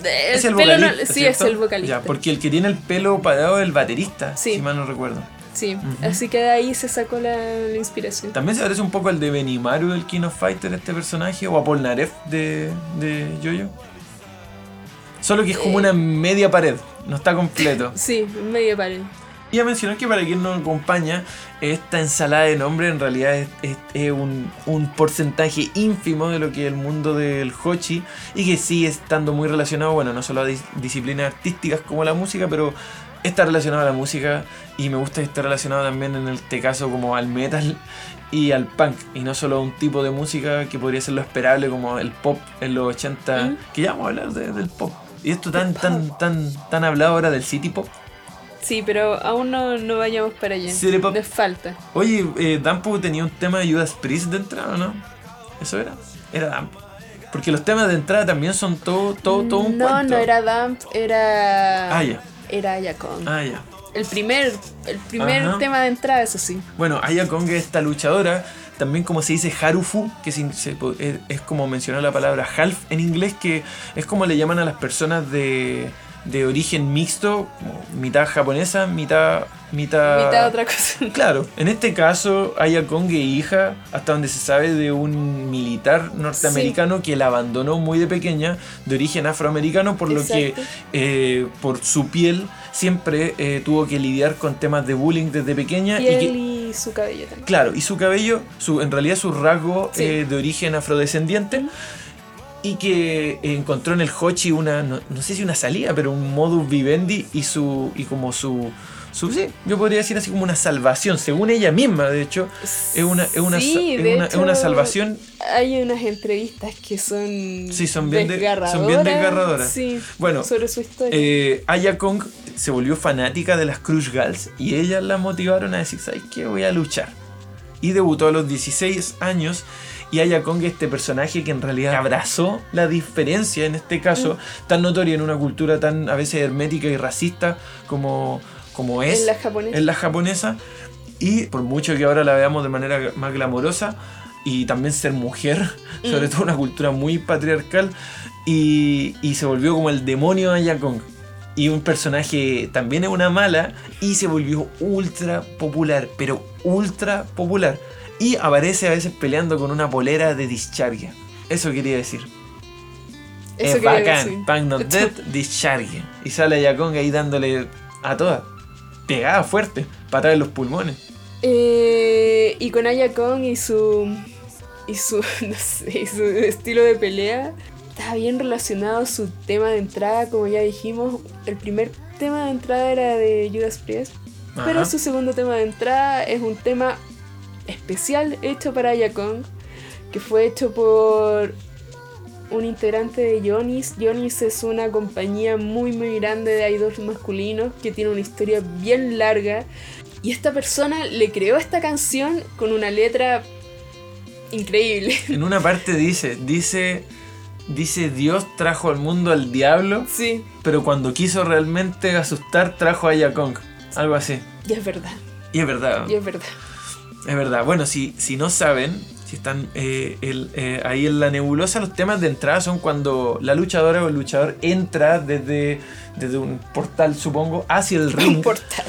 De- Es el pelo no- vocalista. sí, es el vocalista. Ya, porque el que tiene el pelo parado es el baterista, Sí. si mal no recuerdo. Sí, así que de ahí se sacó la, la inspiración. También se parece un poco al de Benimaru del King of Fighter, este personaje, o a Polnareff de, de Jojo. Solo que es como Eh. una media pared, no está completo. Sí, media pared. Y a mencionar que para quien no acompaña, esta ensalada de nombres en realidad es, es- es un, un porcentaje ínfimo de lo que es el mundo del Hochi y que sigue estando muy relacionado, bueno, no solo a dis- disciplinas artísticas como la música, pero está relacionado a la música y me gusta que esté relacionado también en este caso como al metal y al punk y no solo a un tipo de música que podría ser lo esperable como el pop en los 80, Mm. que ya vamos a hablar de- del pop. Y esto tan, tan, tan, tan hablado ahora del city pop. Sí, pero aún no, no vayamos para allá. Les falta. Oye, eh, Dampu tenía un tema de Judas Priest de entrada, ¿o ¿no? ¿Eso era? Era Dampu. Porque los temas de entrada también son todo, todo, todo un no, cuento. no era Damp, era. Ah, ya. Era Ayakon. Ah, ya. El primer, el primer Ajá. tema de entrada, eso sí. Bueno, Aya Kong es esta luchadora, también como se dice Harufu, que se po- es, es como mencionó la palabra half en inglés, que es como le llaman a las personas de, de origen mixto, como mitad japonesa, mitad... Mitad, Mitad otra cosa. Claro, en este caso Aya Kong es hija, hasta donde se sabe, de un militar norteamericano que la abandonó muy de pequeña, de origen afroamericano, por lo que eh, por su piel siempre eh, tuvo que lidiar con temas de bullying desde pequeña. Piel y que, y su cabello también. claro, y su cabello, su, en realidad su rasgo Sí. eh, de origen afrodescendiente. Y que encontró en el Hochi una, no, no sé si una salida, pero un modus vivendi y su y como su, su sí, yo podría decir así como una salvación, según ella misma, de hecho, es una, es una, Sí, es una, es una hecho, salvación. Hay unas entrevistas que son. Sí, son bien de- son bien desgarradoras. Sí, Bueno, sobre su historia. Eh, Aya Kong se volvió fanática de las Crush Girls y ellas la motivaron a decir, ¿sabes qué? Voy a luchar. Y debutó a los 16 años y Aya Kong es este personaje que en realidad abrazó la diferencia, en este caso, tan notoria en una cultura tan a veces hermética y racista como, como es En la japonesa. en la japonesa. Y por mucho que ahora la veamos de manera más glamorosa y también ser mujer, sobre todo una cultura muy patriarcal, y, y se volvió como el demonio Aya Kong. Y un personaje también es una mala y se volvió ultra popular, pero ultra popular. Y aparece a veces peleando con una polera de Discharge. Eso quería decir. Eso es bacán. decir. Punk Not Dead, Discharge. Y sale Aya Kong ahí dándole a todas. Pegada fuerte, patada en los pulmones. Eh, y con Aya Kong y su. y su. no sé, y su estilo de pelea. Está bien relacionado su tema de entrada, como ya dijimos. El primer tema de entrada era de Judas Priest. Pero su segundo tema de entrada es un tema especial hecho para Aya Kong. que fue hecho por un integrante de Yonis. Yonis es una compañía muy muy grande de idols masculinos que tiene una historia bien larga. Y esta persona le creó esta canción con una letra increíble. En una parte dice, dice, dice Dios trajo al mundo al diablo, Sí, pero cuando quiso realmente asustar trajo a Yakong. Algo así. y es verdad, Y es verdad. y es verdad. Es verdad. Bueno, si, si no saben, si están eh, el- eh, ahí en la nebulosa, los temas de entrada son cuando la luchadora o el luchador entra desde, desde un portal, supongo, hacia el ring. Un portal.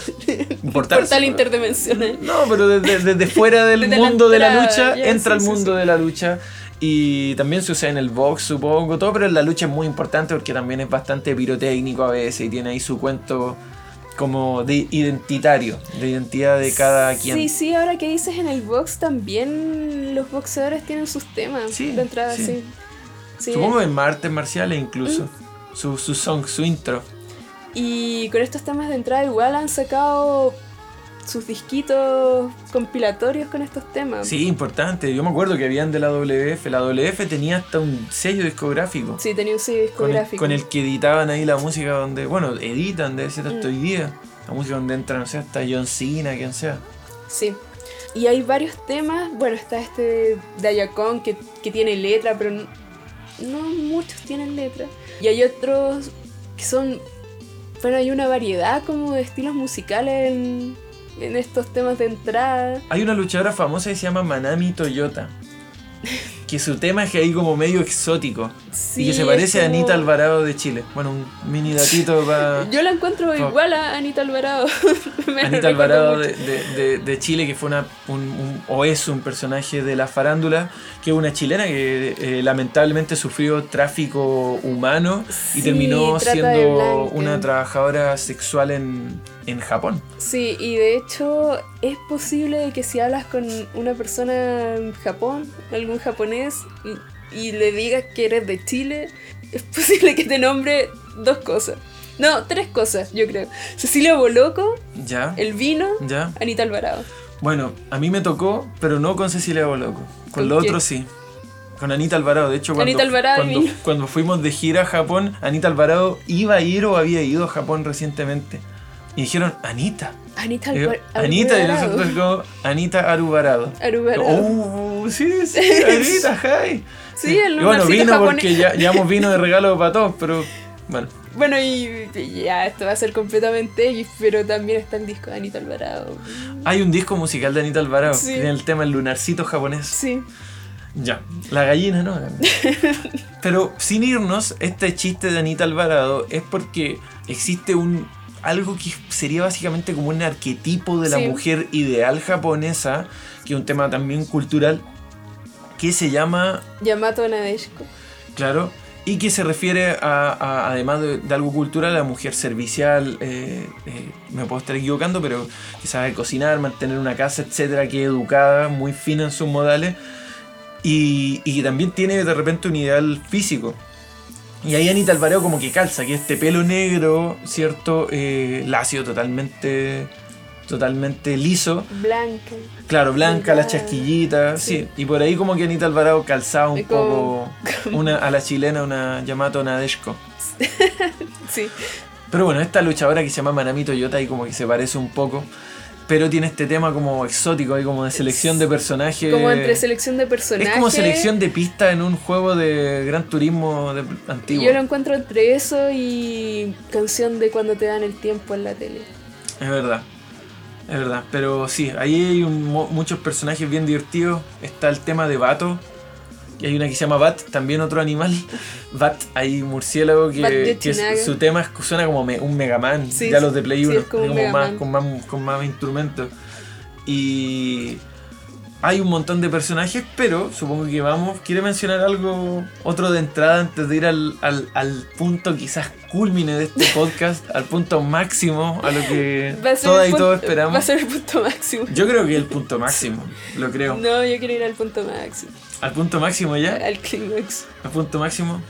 Un portal, portal, interdimensional. No, pero desde, desde fuera del Desde la mundo de la lucha, ya, entra al sí, mundo sí. de la lucha. Y también se usa en el box, supongo, todo, pero en la lucha es muy importante porque también es bastante pirotécnico a veces y tiene ahí su cuento como de identitario, de identidad de cada quien. Sí, sí, ahora que dices en el box también los boxeadores tienen sus temas Sí, de entrada, sí. sí. Sí. Supongo en artes marciales incluso. Mm. Su, su song, su intro. Y con estos temas de entrada igual han sacado sus disquitos compilatorios con estos temas. Sí, importante. Yo me acuerdo que habían de la WF. La WF tenía hasta un sello discográfico. Sí, tenía un sello con, el, discográfico. con el que editaban ahí la música donde, bueno, editan, debe ser hasta Mm. hoy día. La música donde entra, no sé, hasta John Cena, quien sea. Sí. Y hay varios temas. Bueno, está este de Ayacón que, que tiene letra, pero no, no muchos tienen letra. Y hay otros que son. Bueno, hay una variedad como de estilos musicales en, en estos temas de entrada. Hay una luchadora famosa que se llama Manami Toyota. Que su tema es que ahí como medio exótico. Sí, y que se parece a Anita Alvarado de Chile. Bueno, un mini datito para... Yo la encuentro igual a Anita Alvarado. Anita Alvarado de, de- Chile, que fue una, un, un- o es un personaje de la farándula, que es una chilena que eh, lamentablemente sufrió tráfico humano y Sí, terminó siendo una trabajadora sexual en, en Japón. Sí, y de hecho es posible que si hablas con una persona en Japón, algún japonés, y, y le digas que eres de Chile, es posible que te nombre dos cosas. No, tres cosas, yo creo. Cecilia Boloco, ¿Ya? el vino, ¿Ya? Anita Alvarado. Bueno, a mí me tocó, pero no con Cecilia Boloco. Con ¿Con lo quién? otro sí. Con Anita Alvarado. De hecho, cuando, Anita Alvarado cuando, cuando fuimos de gira a Japón, Anita Alvarado iba a ir o había ido a Japón recientemente. Y dijeron, Anita. Anita yo, Alvar- Anita y nosotros como Anita Arubarado. Arubarado. Oh, sí, sí, Anita, hi. Sí, el Y bueno, vino japonés. porque ya llevamos vino de regalo para todos, pero bueno. Bueno, y y ya, esto va a ser completamente X, pero también está el disco de Anita Alvarado. Hay un disco musical de Anita Alvarado Sí. que tiene el tema El lunarcito japonés. Sí. Ya, la gallina no. Pero sin irnos, este chiste de Anita Alvarado es porque existe un algo que sería básicamente como un arquetipo de la Sí. mujer ideal japonesa, que es un tema también cultural, que se llama, Yamato Nadeshiko. claro, y que se refiere a, a- además de, de algo cultural, a la mujer servicial, eh, eh, me puedo estar equivocando, pero que sabe cocinar, mantener una casa, etcétera, que es educada, muy fina en sus modales, y, y que también tiene de repente un ideal físico. Y ahí Anita Alvarado como que calza, que este pelo negro, ¿cierto? Eh, lacio, totalmente, totalmente liso. Blanca. Claro, blanca, la Delgada. chasquillita, sí. Sí. Y por ahí como que Anita Alvarado calzaba un como- poco una, a la chilena, una Yamato Nadeshko. Sí. Pero bueno, esta luchadora que se llama Manami Toyota y como que se parece un poco. Pero tiene este tema como exótico, ahí como de selección de personajes. Como entre selección de personajes. Es como selección de pista en un juego de Gran Turismo de, antiguo. Yo lo encuentro entre eso y canción de cuando te dan el tiempo en la tele. Es verdad. Es verdad. Pero sí, ahí hay un muchos personajes bien divertidos. Está el tema de Bato. Y hay una que se llama Bat, también otro animal. Bat, hay murciélago que, su, tema es- suena como me- un Mega Man. Sí, ya los de Play sí, 1. es como más, con, más, con más instrumentos. Y hay un montón de personajes, pero supongo que vamos. ¿Quiere mencionar algo, otro de entrada antes de ir al, al, al punto quizás culmine de este podcast, al punto máximo, a lo que todas y todos Va a esperamos? ser el punto máximo. Yo creo que el punto máximo, lo creo. No, yo quiero ir al punto máximo. Al punto máximo ya, Al clímax. al punto máximo,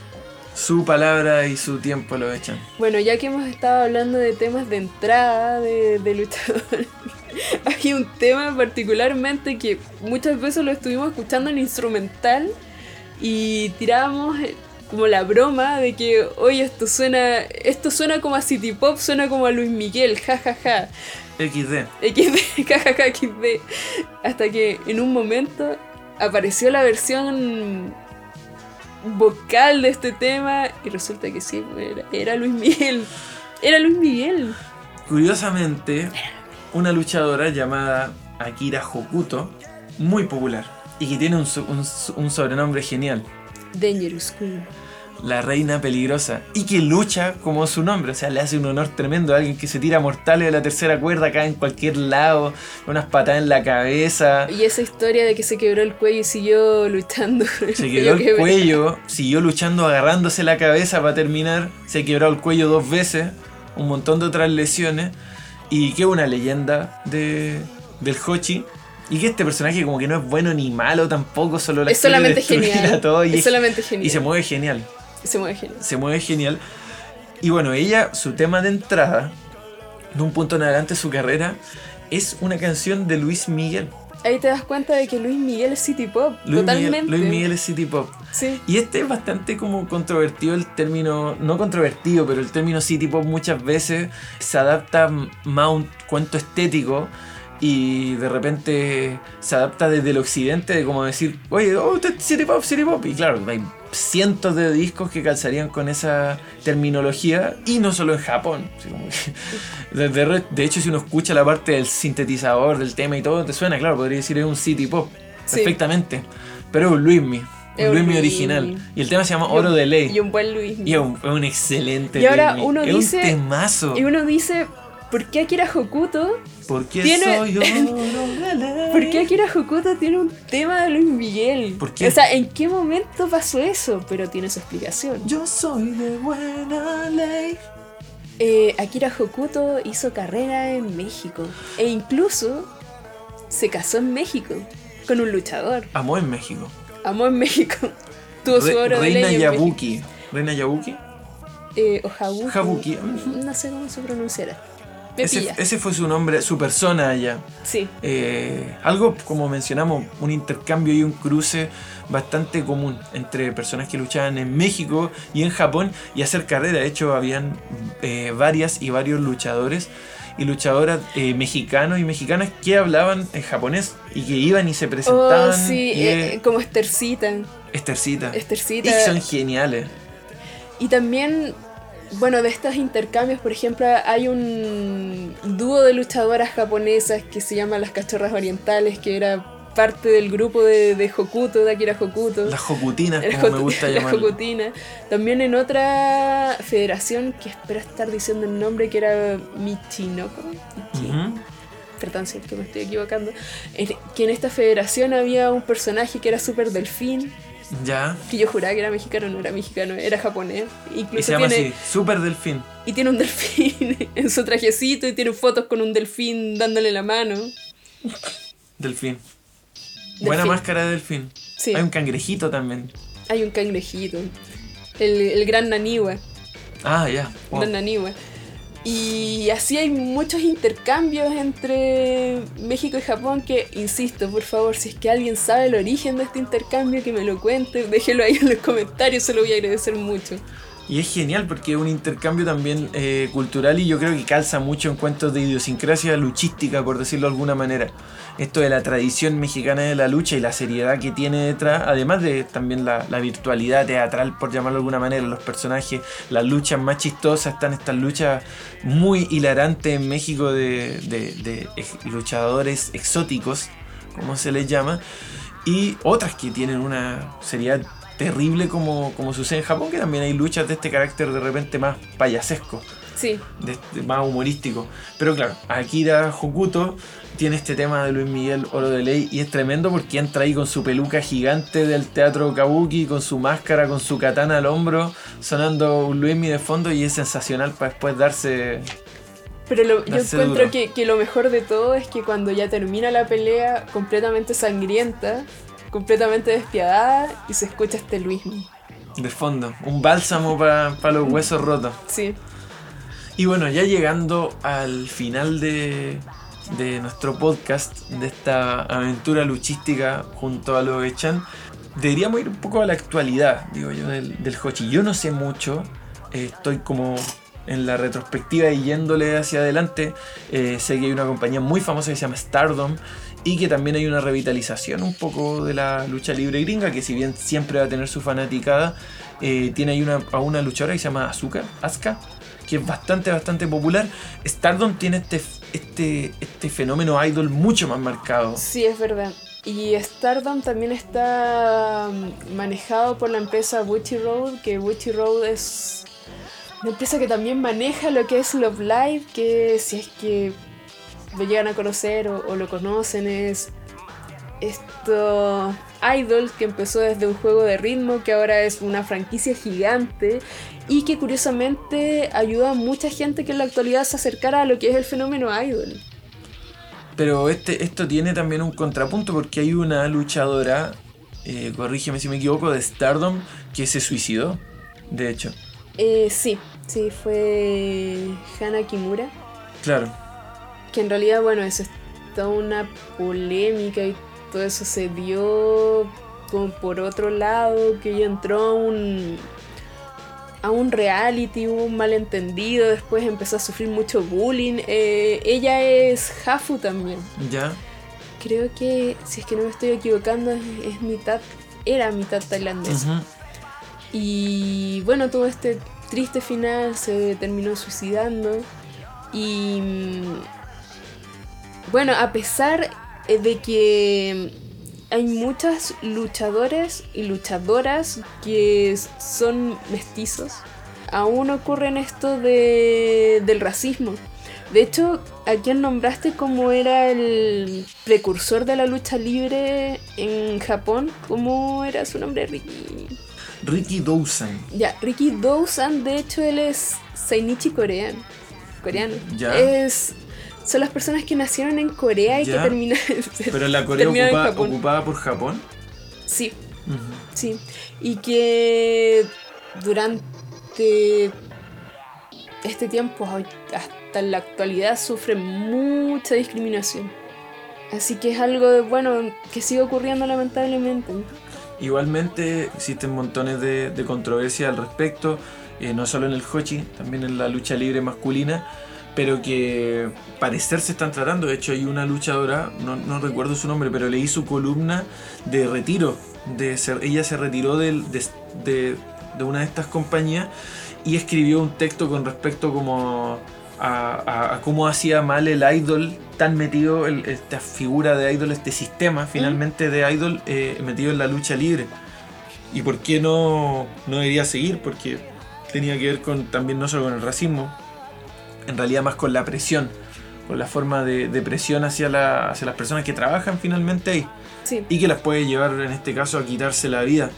su palabra y su tiempo lo echan. Bueno, ya que hemos estado hablando de temas de entrada, de, de luchadores, hay un tema particularmente que muchas veces lo estuvimos escuchando en instrumental y tirábamos eh, como la broma de que, oye, esto suena, esto suena como a City Pop, suena como a Luis Miguel, jajaja. XD. XD, jajaja, XD. Hasta que en un momento apareció la versión vocal de este tema y resulta que sí, era, era Luis Miguel. Era Luis Miguel. Curiosamente, una luchadora llamada Akira Hokuto, muy popular, y que tiene un, so- un so- un sobrenombre genial, Dangerous Queen. la reina peligrosa, y que lucha como su nombre, o sea, le hace un honor tremendo a alguien que se tira mortales de la tercera cuerda acá en cualquier lado, con unas patadas en la cabeza, Y esa historia de que se quebró el cuello y siguió luchando. se quebró el cuello, siguió luchando agarrándose la cabeza para terminar, se quebró el cuello dos veces, un montón de otras lesiones, y que una leyenda de, del Hochi. Y que este personaje como que no es bueno ni malo tampoco, solo la Es solamente genial. a todos y, es solamente genial. y se mueve genial. Se mueve genial. Se mueve genial. Y bueno, ella, su tema de entrada, de un punto en adelante de su carrera, es una canción de Luis Miguel. Ahí te das cuenta de que Luis Miguel es City Pop. Luis totalmente. Miguel, Luis Miguel es City Pop. Sí. Y este es bastante como controvertido el término, no controvertido, pero el término city pop muchas veces se adapta más a un cuento estético y de repente se adapta desde el occidente de como decir, oye, oh, usted es city pop, city pop. Y claro, hay cientos de discos que calzarían con esa terminología y no solo en Japón. de, de- de hecho, si uno escucha la parte del sintetizador, del tema y todo, te suena, claro, podría decir es un city pop. Sí. Perfectamente. Pero es un Luismi. Un Luismi Luismi. original. Y el tema se llama Oro de Ley. Y un buen Luis. Y es un, un excelente Y ahora Luismi. uno es dice- un temazo. Y uno dice, ¿por qué Akira Hokuto? ¿Por qué tiene- soy oro de ley? ¿Por qué Akira Hokuto tiene un tema de Luis Miguel? ¿Por qué? O sea, ¿en qué momento pasó eso? Pero tiene su explicación. Yo soy de buena ley. Eh, Akira Hokuto hizo carrera en México. E incluso se casó en México con un luchador. Amó en México. Amó en México. Tuvo su Re- oro de Reina ley en México. Yabuki. Reina Yabuki. Eh, o Habuki. Habuki. No sé cómo se pronunciará. Ese, ese fue su nombre, su persona allá. Sí. Eh, algo, como mencionamos, un intercambio y un cruce bastante común entre personas que luchaban en México y en Japón y hacer carrera. De hecho, habían eh, varias y varios luchadores y luchadoras eh, mexicanos y mexicanas que hablaban en japonés y que iban y se Oh, presentaban. sí, y, eh, como Estercita. Estercita. Estercita. Y son geniales. Y también, bueno, de estos intercambios, por ejemplo, hay un dúo de luchadoras japonesas que se llama Las Cachorras Orientales, que era parte del grupo de, de Hokuto, de Akira Hokuto. Las jocutinas, El como me Hotu- gusta. También en otra federación, que espero estar diciendo el nombre, que era Michinoko. Michi- Ujú. Perdón si es que me estoy equivocando. En- que en esta federación había un personaje que era súper delfín, Ya. que yo juraba que era mexicano, no era mexicano, era japonés. Y Incluso se llama tiene, así, Super Delfín. y tiene un delfín en su trajecito y tiene fotos con un delfín dándole la mano. Delfín. Buena máscara de delfín. Sí, Hay un cangrejito también. hay un cangrejito. El, el gran Naniwa. Ah, ya. Wow. Gran Naniwa. Y así hay muchos intercambios entre México y Japón que, insisto, por favor, si es que alguien sabe el origen de este intercambio, que me lo cuente, déjelo ahí en los comentarios, se lo voy a agradecer mucho. Y es genial porque es un intercambio también eh, cultural y yo creo que calza mucho en cuentos de idiosincrasia luchística, por decirlo de alguna manera. Esto de la tradición mexicana de la lucha y la seriedad que tiene detrás, además de también la, virtualidad teatral, por llamarlo de alguna manera, los personajes, las luchas más chistosas, están estas luchas muy hilarantes en México de, de- luchadores exóticos, como se les llama, y otras que tienen una seriedad terrible como, como sucede en Japón, que también hay luchas de este carácter de repente más payasesco, Sí, de, de- más humorístico. Pero claro, Akira Hokuto tiene este tema de Luis Miguel Oro de Ley y es tremendo porque entra ahí con su peluca gigante del teatro Kabuki, con su máscara, con su katana al hombro, sonando un Luismi de fondo y es sensacional para después darse... Pero lo- yo encuentro que lo mejor de todo es que cuando ya termina la pelea completamente sangrienta, completamente despiadada, y se escucha este Luismi. De fondo, un bálsamo para los huesos rotos. Sí, Y bueno, ya llegando al final de, de nuestro podcast, de esta aventura luchística junto a los Echan, deberíamos ir un poco a la actualidad, digo yo, del, del Hochi. Yo no sé mucho, eh, estoy como en la retrospectiva y yéndole hacia adelante. Eh, sé que hay una compañía muy famosa que se llama Stardom y que también hay una revitalización un poco de la lucha libre gringa, que si bien siempre va a tener su fanaticada, eh, tiene ahí una, a una luchadora que se llama Asuka, Asuka, que es bastante, bastante popular. Stardom tiene este, este, este fenómeno idol mucho más marcado. Sí, es verdad. Y Stardom también está mm, manejado por la empresa Witchy Road, que Witchy Road es una empresa que también maneja lo que es Love Live, que si es que lo llegan a conocer o, o lo conocen es esto Idol que empezó desde un juego de ritmo que ahora es una franquicia gigante y que curiosamente ayuda a mucha gente que en la actualidad se acercara a lo que es el fenómeno idol. Pero este, esto tiene también un contrapunto porque hay una luchadora, eh, corrígeme si me equivoco, de Stardom que se suicidó, de hecho. Eh, sí, sí, fue Hana Kimura, Claro. Que en realidad, bueno, eso es toda una polémica y todo eso se dio como por otro lado, que ella entró a un, a un reality, hubo un malentendido, después empezó a sufrir mucho bullying. Eh, ella es Hafu también. ¿Ya? Creo que, si es que no me estoy equivocando, es, es mitad, era mitad tailandesa. Y bueno, todo este triste final se terminó suicidando. Y mm, bueno, a pesar eh, de que hay muchas luchadores y luchadoras que son mestizos, aún ocurre esto de, del racismo. De hecho, ¿a quién nombraste como era el precursor de la lucha libre en Japón? ¿Cómo era su nombre, Ricky? Ricky Dawson. Ya, Ricky Dawson, de hecho, él es Seinichi coreano. Coreano. Ya. Es, son las personas que nacieron en Corea y Ya. que terminan. Pero la Corea ocupa- Japón. ocupada por Japón. Sí, sí. Y que durante este tiempo, hasta la actualidad, sufren mucha discriminación. Así que es algo, bueno, que sigue ocurriendo lamentablemente. Igualmente existen montones de, de controversia al respecto, eh, no solo en el Hochi, también en la lucha libre masculina, pero que parecer se están tratando. De hecho, hay una luchadora, no, no recuerdo su nombre, pero leí su columna de retiro. De ser, ella se retiró de, de- de una de estas compañías y escribió un texto con respecto como a, a- a cómo hacía mal el idol tan metido, el- esta figura de idol, este sistema finalmente de idol eh, metido en la lucha libre. Y por qué no, no debería seguir, porque tenía que ver con también no solo con el racismo, en realidad más con la presión, con la forma de, de presión hacia, la- hacia las personas que trabajan finalmente ahí Sí. y que las puede llevar en este caso a quitarse la vida.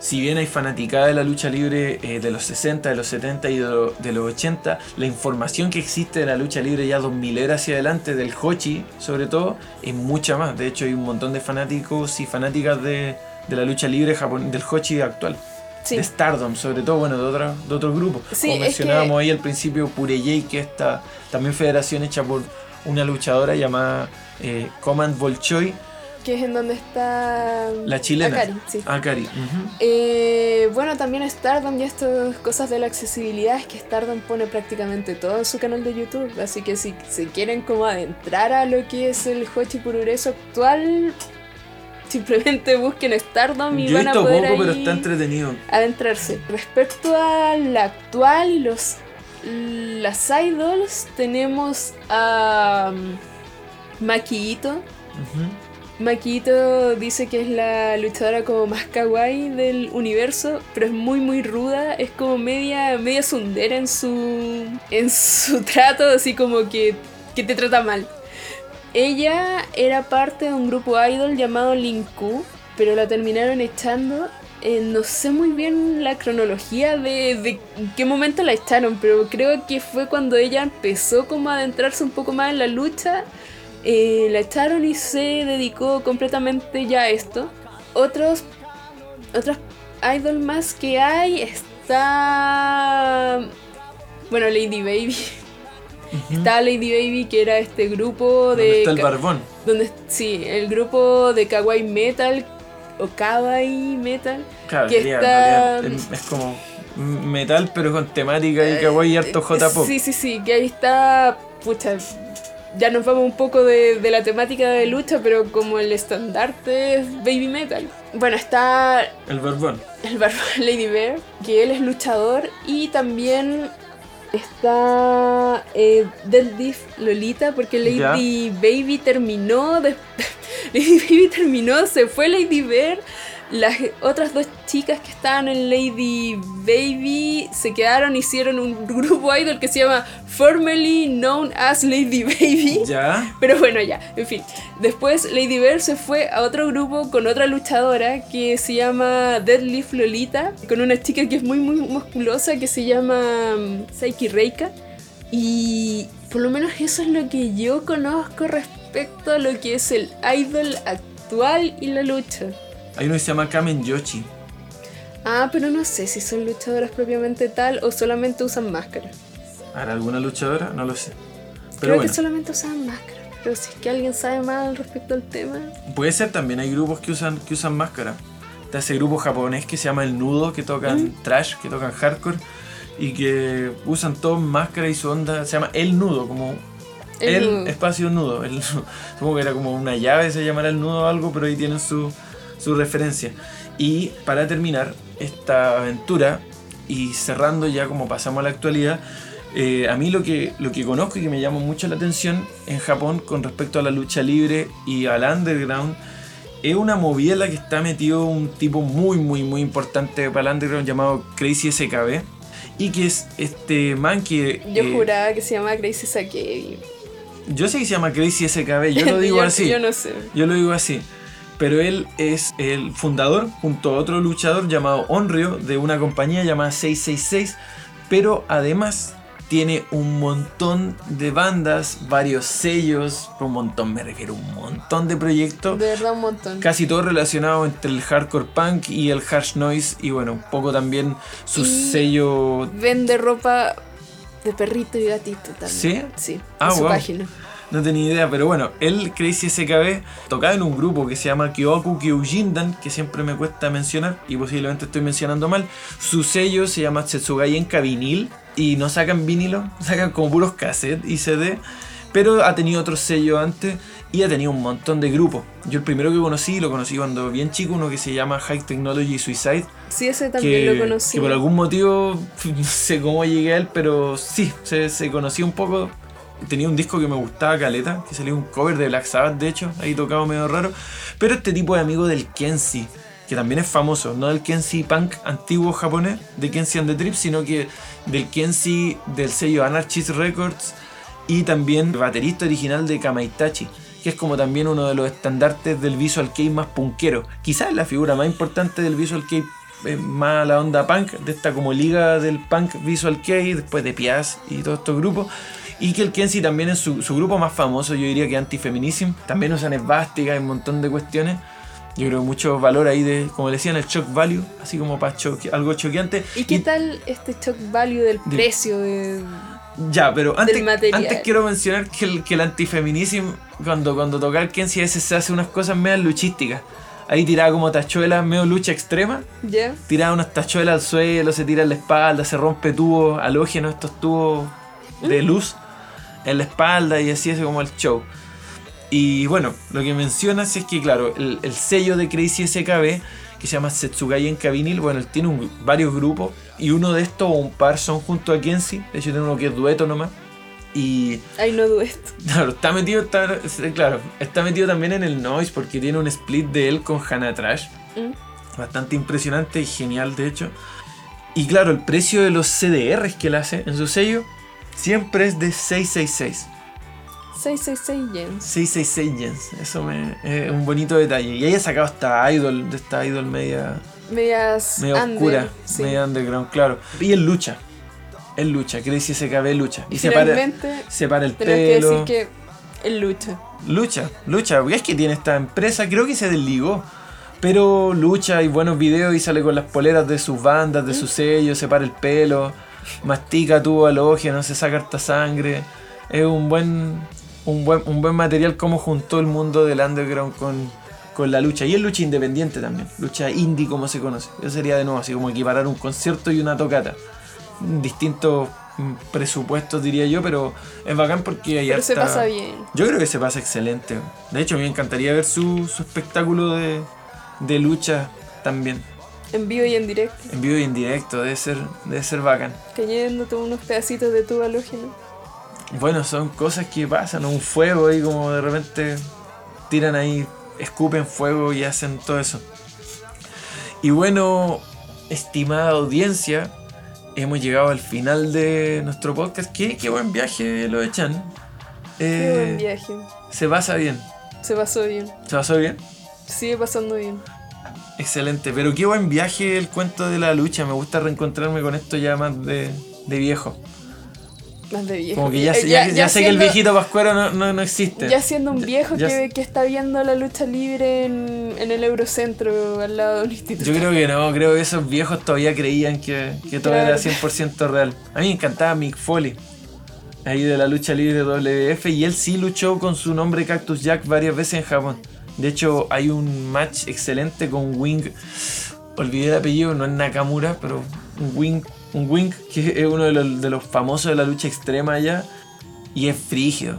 Si bien hay fanaticada de la lucha libre eh, de los 60, de los 70 y de, lo- de los 80, la información que existe de la lucha libre ya 2000 era hacia adelante, del Hochi sobre todo, es mucha más. De hecho hay un montón de fanáticos y fanáticas de, de la lucha libre japon- del Hochi actual. Sí. De Stardom, sobre todo, bueno, de, otra- de otros grupos. Sí, Como mencionábamos que- ahí al principio, Pureyei, que es esta también federación hecha por una luchadora llamada eh, Command Bolchoi, Que es en donde está. la chilena. Akari, sí. Akari, ujú. Eh, bueno, también Stardom y estas cosas de la accesibilidad es que Stardom pone prácticamente todo en su canal de YouTube. Así que si se quieren como adentrar a lo que es el Hochi Purureso actual, simplemente busquen Stardom y Yo van a poder poco, pero ahí está entretenido. adentrarse. Respecto a la actual y los las idols, tenemos a um, Maki Ito, Ujú. Maquito dice que es la luchadora como más kawaii del universo, pero es muy muy ruda, es como media media sundera en su en su trato, así como que, que te trata mal. Ella era parte de un grupo idol llamado Linku, pero la terminaron echando. No sé muy bien la cronología de, qué momento la echaron, pero creo que fue cuando ella empezó como a adentrarse un poco más en la lucha eh, la echaron y se dedicó completamente ya a esto. Otros, otras idol más que hay está, bueno, Lady Baby. Está Lady Baby, que era este grupo ¿Dónde de... está el barbón? donde, sí, el grupo de Kawaii Metal, o Kawaii Metal, Claro, que está... es, como metal, pero con temática y kawaii y harto J-pop. Eh, Sí, sí, sí, que ahí está, pucha, ya nos vamos un poco de, de la temática de lucha, pero como el estandarte es Baby Metal. Bueno, está El barbón. el barbón Lady Bear, que él es luchador, y también está eh, Deadlift Lolita, porque Lady Baby terminó, de- Lady Baby terminó, se fue Lady Bear. Las otras dos chicas que estaban en Lady Baby se quedaron, hicieron un grupo idol que se llama Formerly Known as Lady Baby. Ya. Pero bueno, ya, en fin. Después Lady Bear se fue a otro grupo con otra luchadora que se llama Deadlift Lolita, con una chica que es muy, muy musculosa que se llama mm, Saiki Reika. Y por lo menos eso es lo que yo conozco respecto a lo que es el idol actual y la lucha. Hay uno que se llama Kamen Yoshi. Ah, pero no sé si son luchadoras propiamente tal o solamente usan máscara. ¿Habrá alguna luchadora? No lo sé. Pero Creo bueno, que solamente usan máscara. Pero si es que alguien sabe más al respecto al tema. puede ser también. Hay grupos que usan, que usan máscara. Está ese grupo japonés que se llama El Nudo, que tocan Mm. trash, que tocan hardcore. Y que usan todo máscara y su onda se llama El Nudo, como El el, nudo. espacio nudo. El, supongo que era como una llave, se llamará el nudo o algo, pero ahí tienen su, su referencia. Y para terminar esta aventura y cerrando ya como pasamos a la actualidad, eh, a mí lo que, lo que conozco y que me llama mucho la atención en Japón con respecto a la lucha libre y al underground es una movida en la que está metido un tipo muy, muy, muy importante para el underground llamado Crazy SKB. Y que es este man que... Yo eh, juraba que se llama Crazy Sakebi. Yo sé que se llama Crazy SKB, yo lo digo yo, así. Yo no sé. Yo lo digo así. Pero él es el fundador, junto a otro luchador llamado Onryo, de una compañía llamada 666. Pero además tiene un montón de bandas, varios sellos. Un montón me refiero, un montón de proyectos. De verdad, un montón. Casi todo relacionado entre el hardcore punk y el harsh noise. Y bueno, un poco también su Y- sello Vende ropa de perrito y gatito también. ¿Sí? Sí. Ah, en su wow. página. No tenía idea, pero bueno, el Crazy SKB tocaba en un grupo que se llama Kyoku Kyujindan, que siempre me cuesta mencionar y posiblemente estoy mencionando mal. Su sello se llama Setsugayenka Vinil y no sacan vinilo, sacan como puros cassettes y CD, pero ha tenido otro sello antes y ha tenido un montón de grupos. Yo el primero que conocí, lo conocí cuando bien chico, uno que se llama High Technology Suicide, Sí, ese también que, lo conocí. que por algún motivo, no sé cómo llegué a él, pero sí, se, se conocía un poco. Tenía un disco que me gustaba, Caleta, que salió un cover de Black Sabbath, de hecho, ahí tocaba medio raro. Pero este tipo de amigo del Kenshi, que también es famoso, no del Kenshi punk antiguo japonés, de Kenshi and the Trip, sino que del Kenshi del sello Anarchist Records y también baterista original de Kamaitachi, que es como también uno de los estandartes del visual kei más punkero. Quizás la figura más importante del visual kei eh, más la onda punk, de esta como liga del punk visual kei, después de Piaz y todos estos grupos. Y que el Kenshi también es su, su grupo más famoso, yo diría que Antifeminism. También usan esvásticas y un montón de cuestiones. Yo creo mucho valor ahí de, como le decían, el shock value, así como para algo choqueante. ¿Y qué tal este shock value del De- precio de... Ya, pero antes, antes quiero mencionar que el, que el antifeminismo, cuando, cuando toca el Kenshi, a veces se hace unas cosas medias luchísticas. Ahí tiraba como tachuelas, medio lucha extrema. ¿Ya? Tiraba unas tachuelas al suelo, se tira en la espalda, se rompe tubos halógenos, estos tubos de luz en la espalda y así es como el show. Y bueno, lo que mencionas es que, claro, el, el sello de Crazy SKB, que se llama Setsugayen Vinil, bueno, él tiene un- varios grupos y uno de estos o un par son junto a Kenshi, de hecho tiene uno que es dueto nomás. Y Ay, no dudo esto. Claro, está metido, está, claro, está metido también en el noise porque tiene un split de él con Hannah Trash. ¿Mm? Bastante impresionante y genial, de hecho. Y claro, el precio de los CDRs que él hace en su sello siempre es de 666. 666 yens. 666 yens. Eso me, es un bonito detalle. Y ella ha sacado esta idol, de esta idol media, Medias media under, oscura, sí. media underground, claro. Y él lucha. Él lucha, Crazy SKB lucha. Y se para, se para el tenemos que pelo. decir que él lucha. Lucha, lucha, porque es que tiene esta empresa, creo que se desligó. Pero lucha y buenos videos y sale con las poleras de sus bandas, de sus sellos, se para el pelo, mastica tubo halógeno, se saca harta sangre. es un buen, un buen, un buen material como juntó el mundo del underground con, con la lucha. Y es lucha independiente también, lucha indie como se conoce. Eso sería de nuevo así como equiparar un concierto y una tocata. Distintos mm, presupuestos diría yo, pero es bacán porque hay Pero se harta- pasa bien. Yo creo que se pasa excelente. De hecho, me encantaría ver su, su espectáculo de, de lucha también. En vivo y en directo. En vivo y en directo, debe ser, debe ser bacán. Cayéndote unos pedacitos de tu halógeno. Bueno, son cosas que pasan, un fuego ahí como de repente tiran ahí, escupen fuego y hacen todo eso. Y bueno, estimada audiencia, hemos llegado al final de nuestro podcast. Qué, qué buen viaje lo echan. Qué buen viaje. se pasa bien. Se pasó bien. ¿Se pasó bien? Sigue pasando bien. Excelente, pero qué buen viaje el cuento de la lucha. Me gusta reencontrarme con esto ya más de, de viejo. Más de viejo. Como que ya, Eh, sé- ya, ya sé que el siendo- viejito pascuero no, no, no existe. Ya siendo un viejo ya- que, que está viendo la lucha libre en, en el Eurocentro al lado de un instituto. Yo creo que no, creo que esos viejos todavía creían que, que todo Claro. era 100% real. A mí me encantaba Mick Foley, ahí de la lucha libre WF, y él sí luchó con su nombre Cactus Jack varias veces en Japón. De hecho, hay un match excelente con Wing, olvidé el apellido, no es Nakamura, pero un Wing, un Wing que es uno de los, de los famosos de la lucha extrema allá, y es frígido.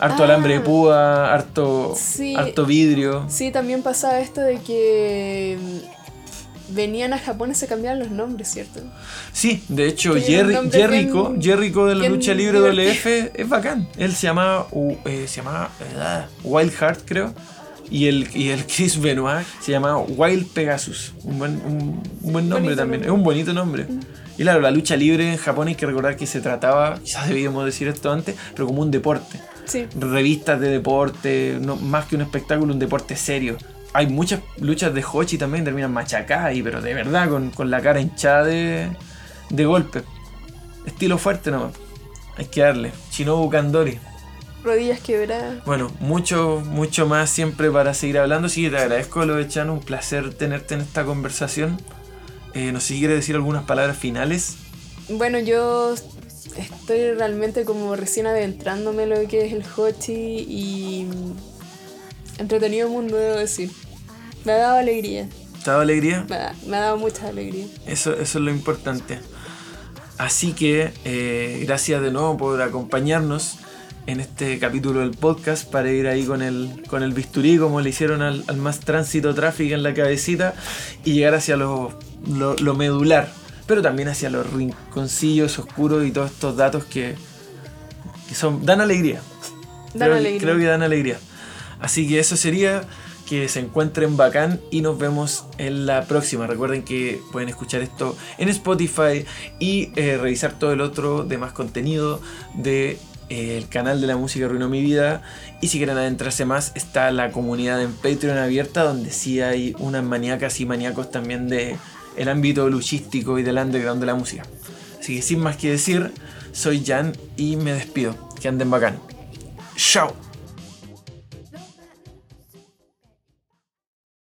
Harto Ah. alambre de púa, harto, Sí. harto vidrio. Sí, también pasaba esto de que mm, venían a Japón y se cambiaban los nombres, ¿cierto? Sí, de hecho, Jerry, Jerrico, bien- Jerrico de la lucha libre. WF es bacán. Él se llama, uh, eh, se eh, Wild Heart, creo. Y el, y el Chris Benoit se llama Wild Pegasus. Un buen, un, un buen nombre Bonito también. nombre. Es un bonito nombre. Y claro, la lucha libre en Japón hay que recordar que se trataba, quizás debíamos decir esto antes, pero como un deporte. Sí. Revistas de deporte, no, más que un espectáculo, un deporte serio. Hay muchas luchas de Hochi también, terminan machacadas ahí, pero de verdad, con, con la cara hinchada de, de golpe. Estilo fuerte nomás. Hay que darle. Shinobu Kandori. Rodillas quebradas. Bueno, mucho, mucho más siempre para seguir hablando. Que te agradezco lo de Chan, un placer tenerte en esta conversación. Eh, no sé si quieres decir algunas palabras finales. Bueno, yo estoy realmente como recién adentrándome en lo que es el Hochi y entretenido mundo, debo decir. Me ha dado alegría, ¿Te ha dado alegría? me ha, me ha dado mucha alegría. Eso, eso es lo importante. Así que eh, gracias de nuevo por acompañarnos en este capítulo del podcast para ir ahí con el, con el bisturí como le hicieron al, al más tránsito tráfico en la cabecita y llegar hacia lo, lo- lo medular, pero también hacia los rinconcillos oscuros y todos estos datos que, que son, dan alegría. Dan creo, alegría. creo que dan alegría. Así que eso sería que se encuentren bacán y nos vemos en la próxima. Recuerden que pueden escuchar esto en Spotify y eh, revisar todo el otro demás contenido del canal de la música Arruinó Mi Vida. Y si quieren adentrarse más, está la comunidad en Patreon abierta, donde sí hay unas maníacas y maníacos también de el ámbito luchístico y del underground de la música. Así que sin más que decir, soy Jan y me despido. Que anden bacán. Chao.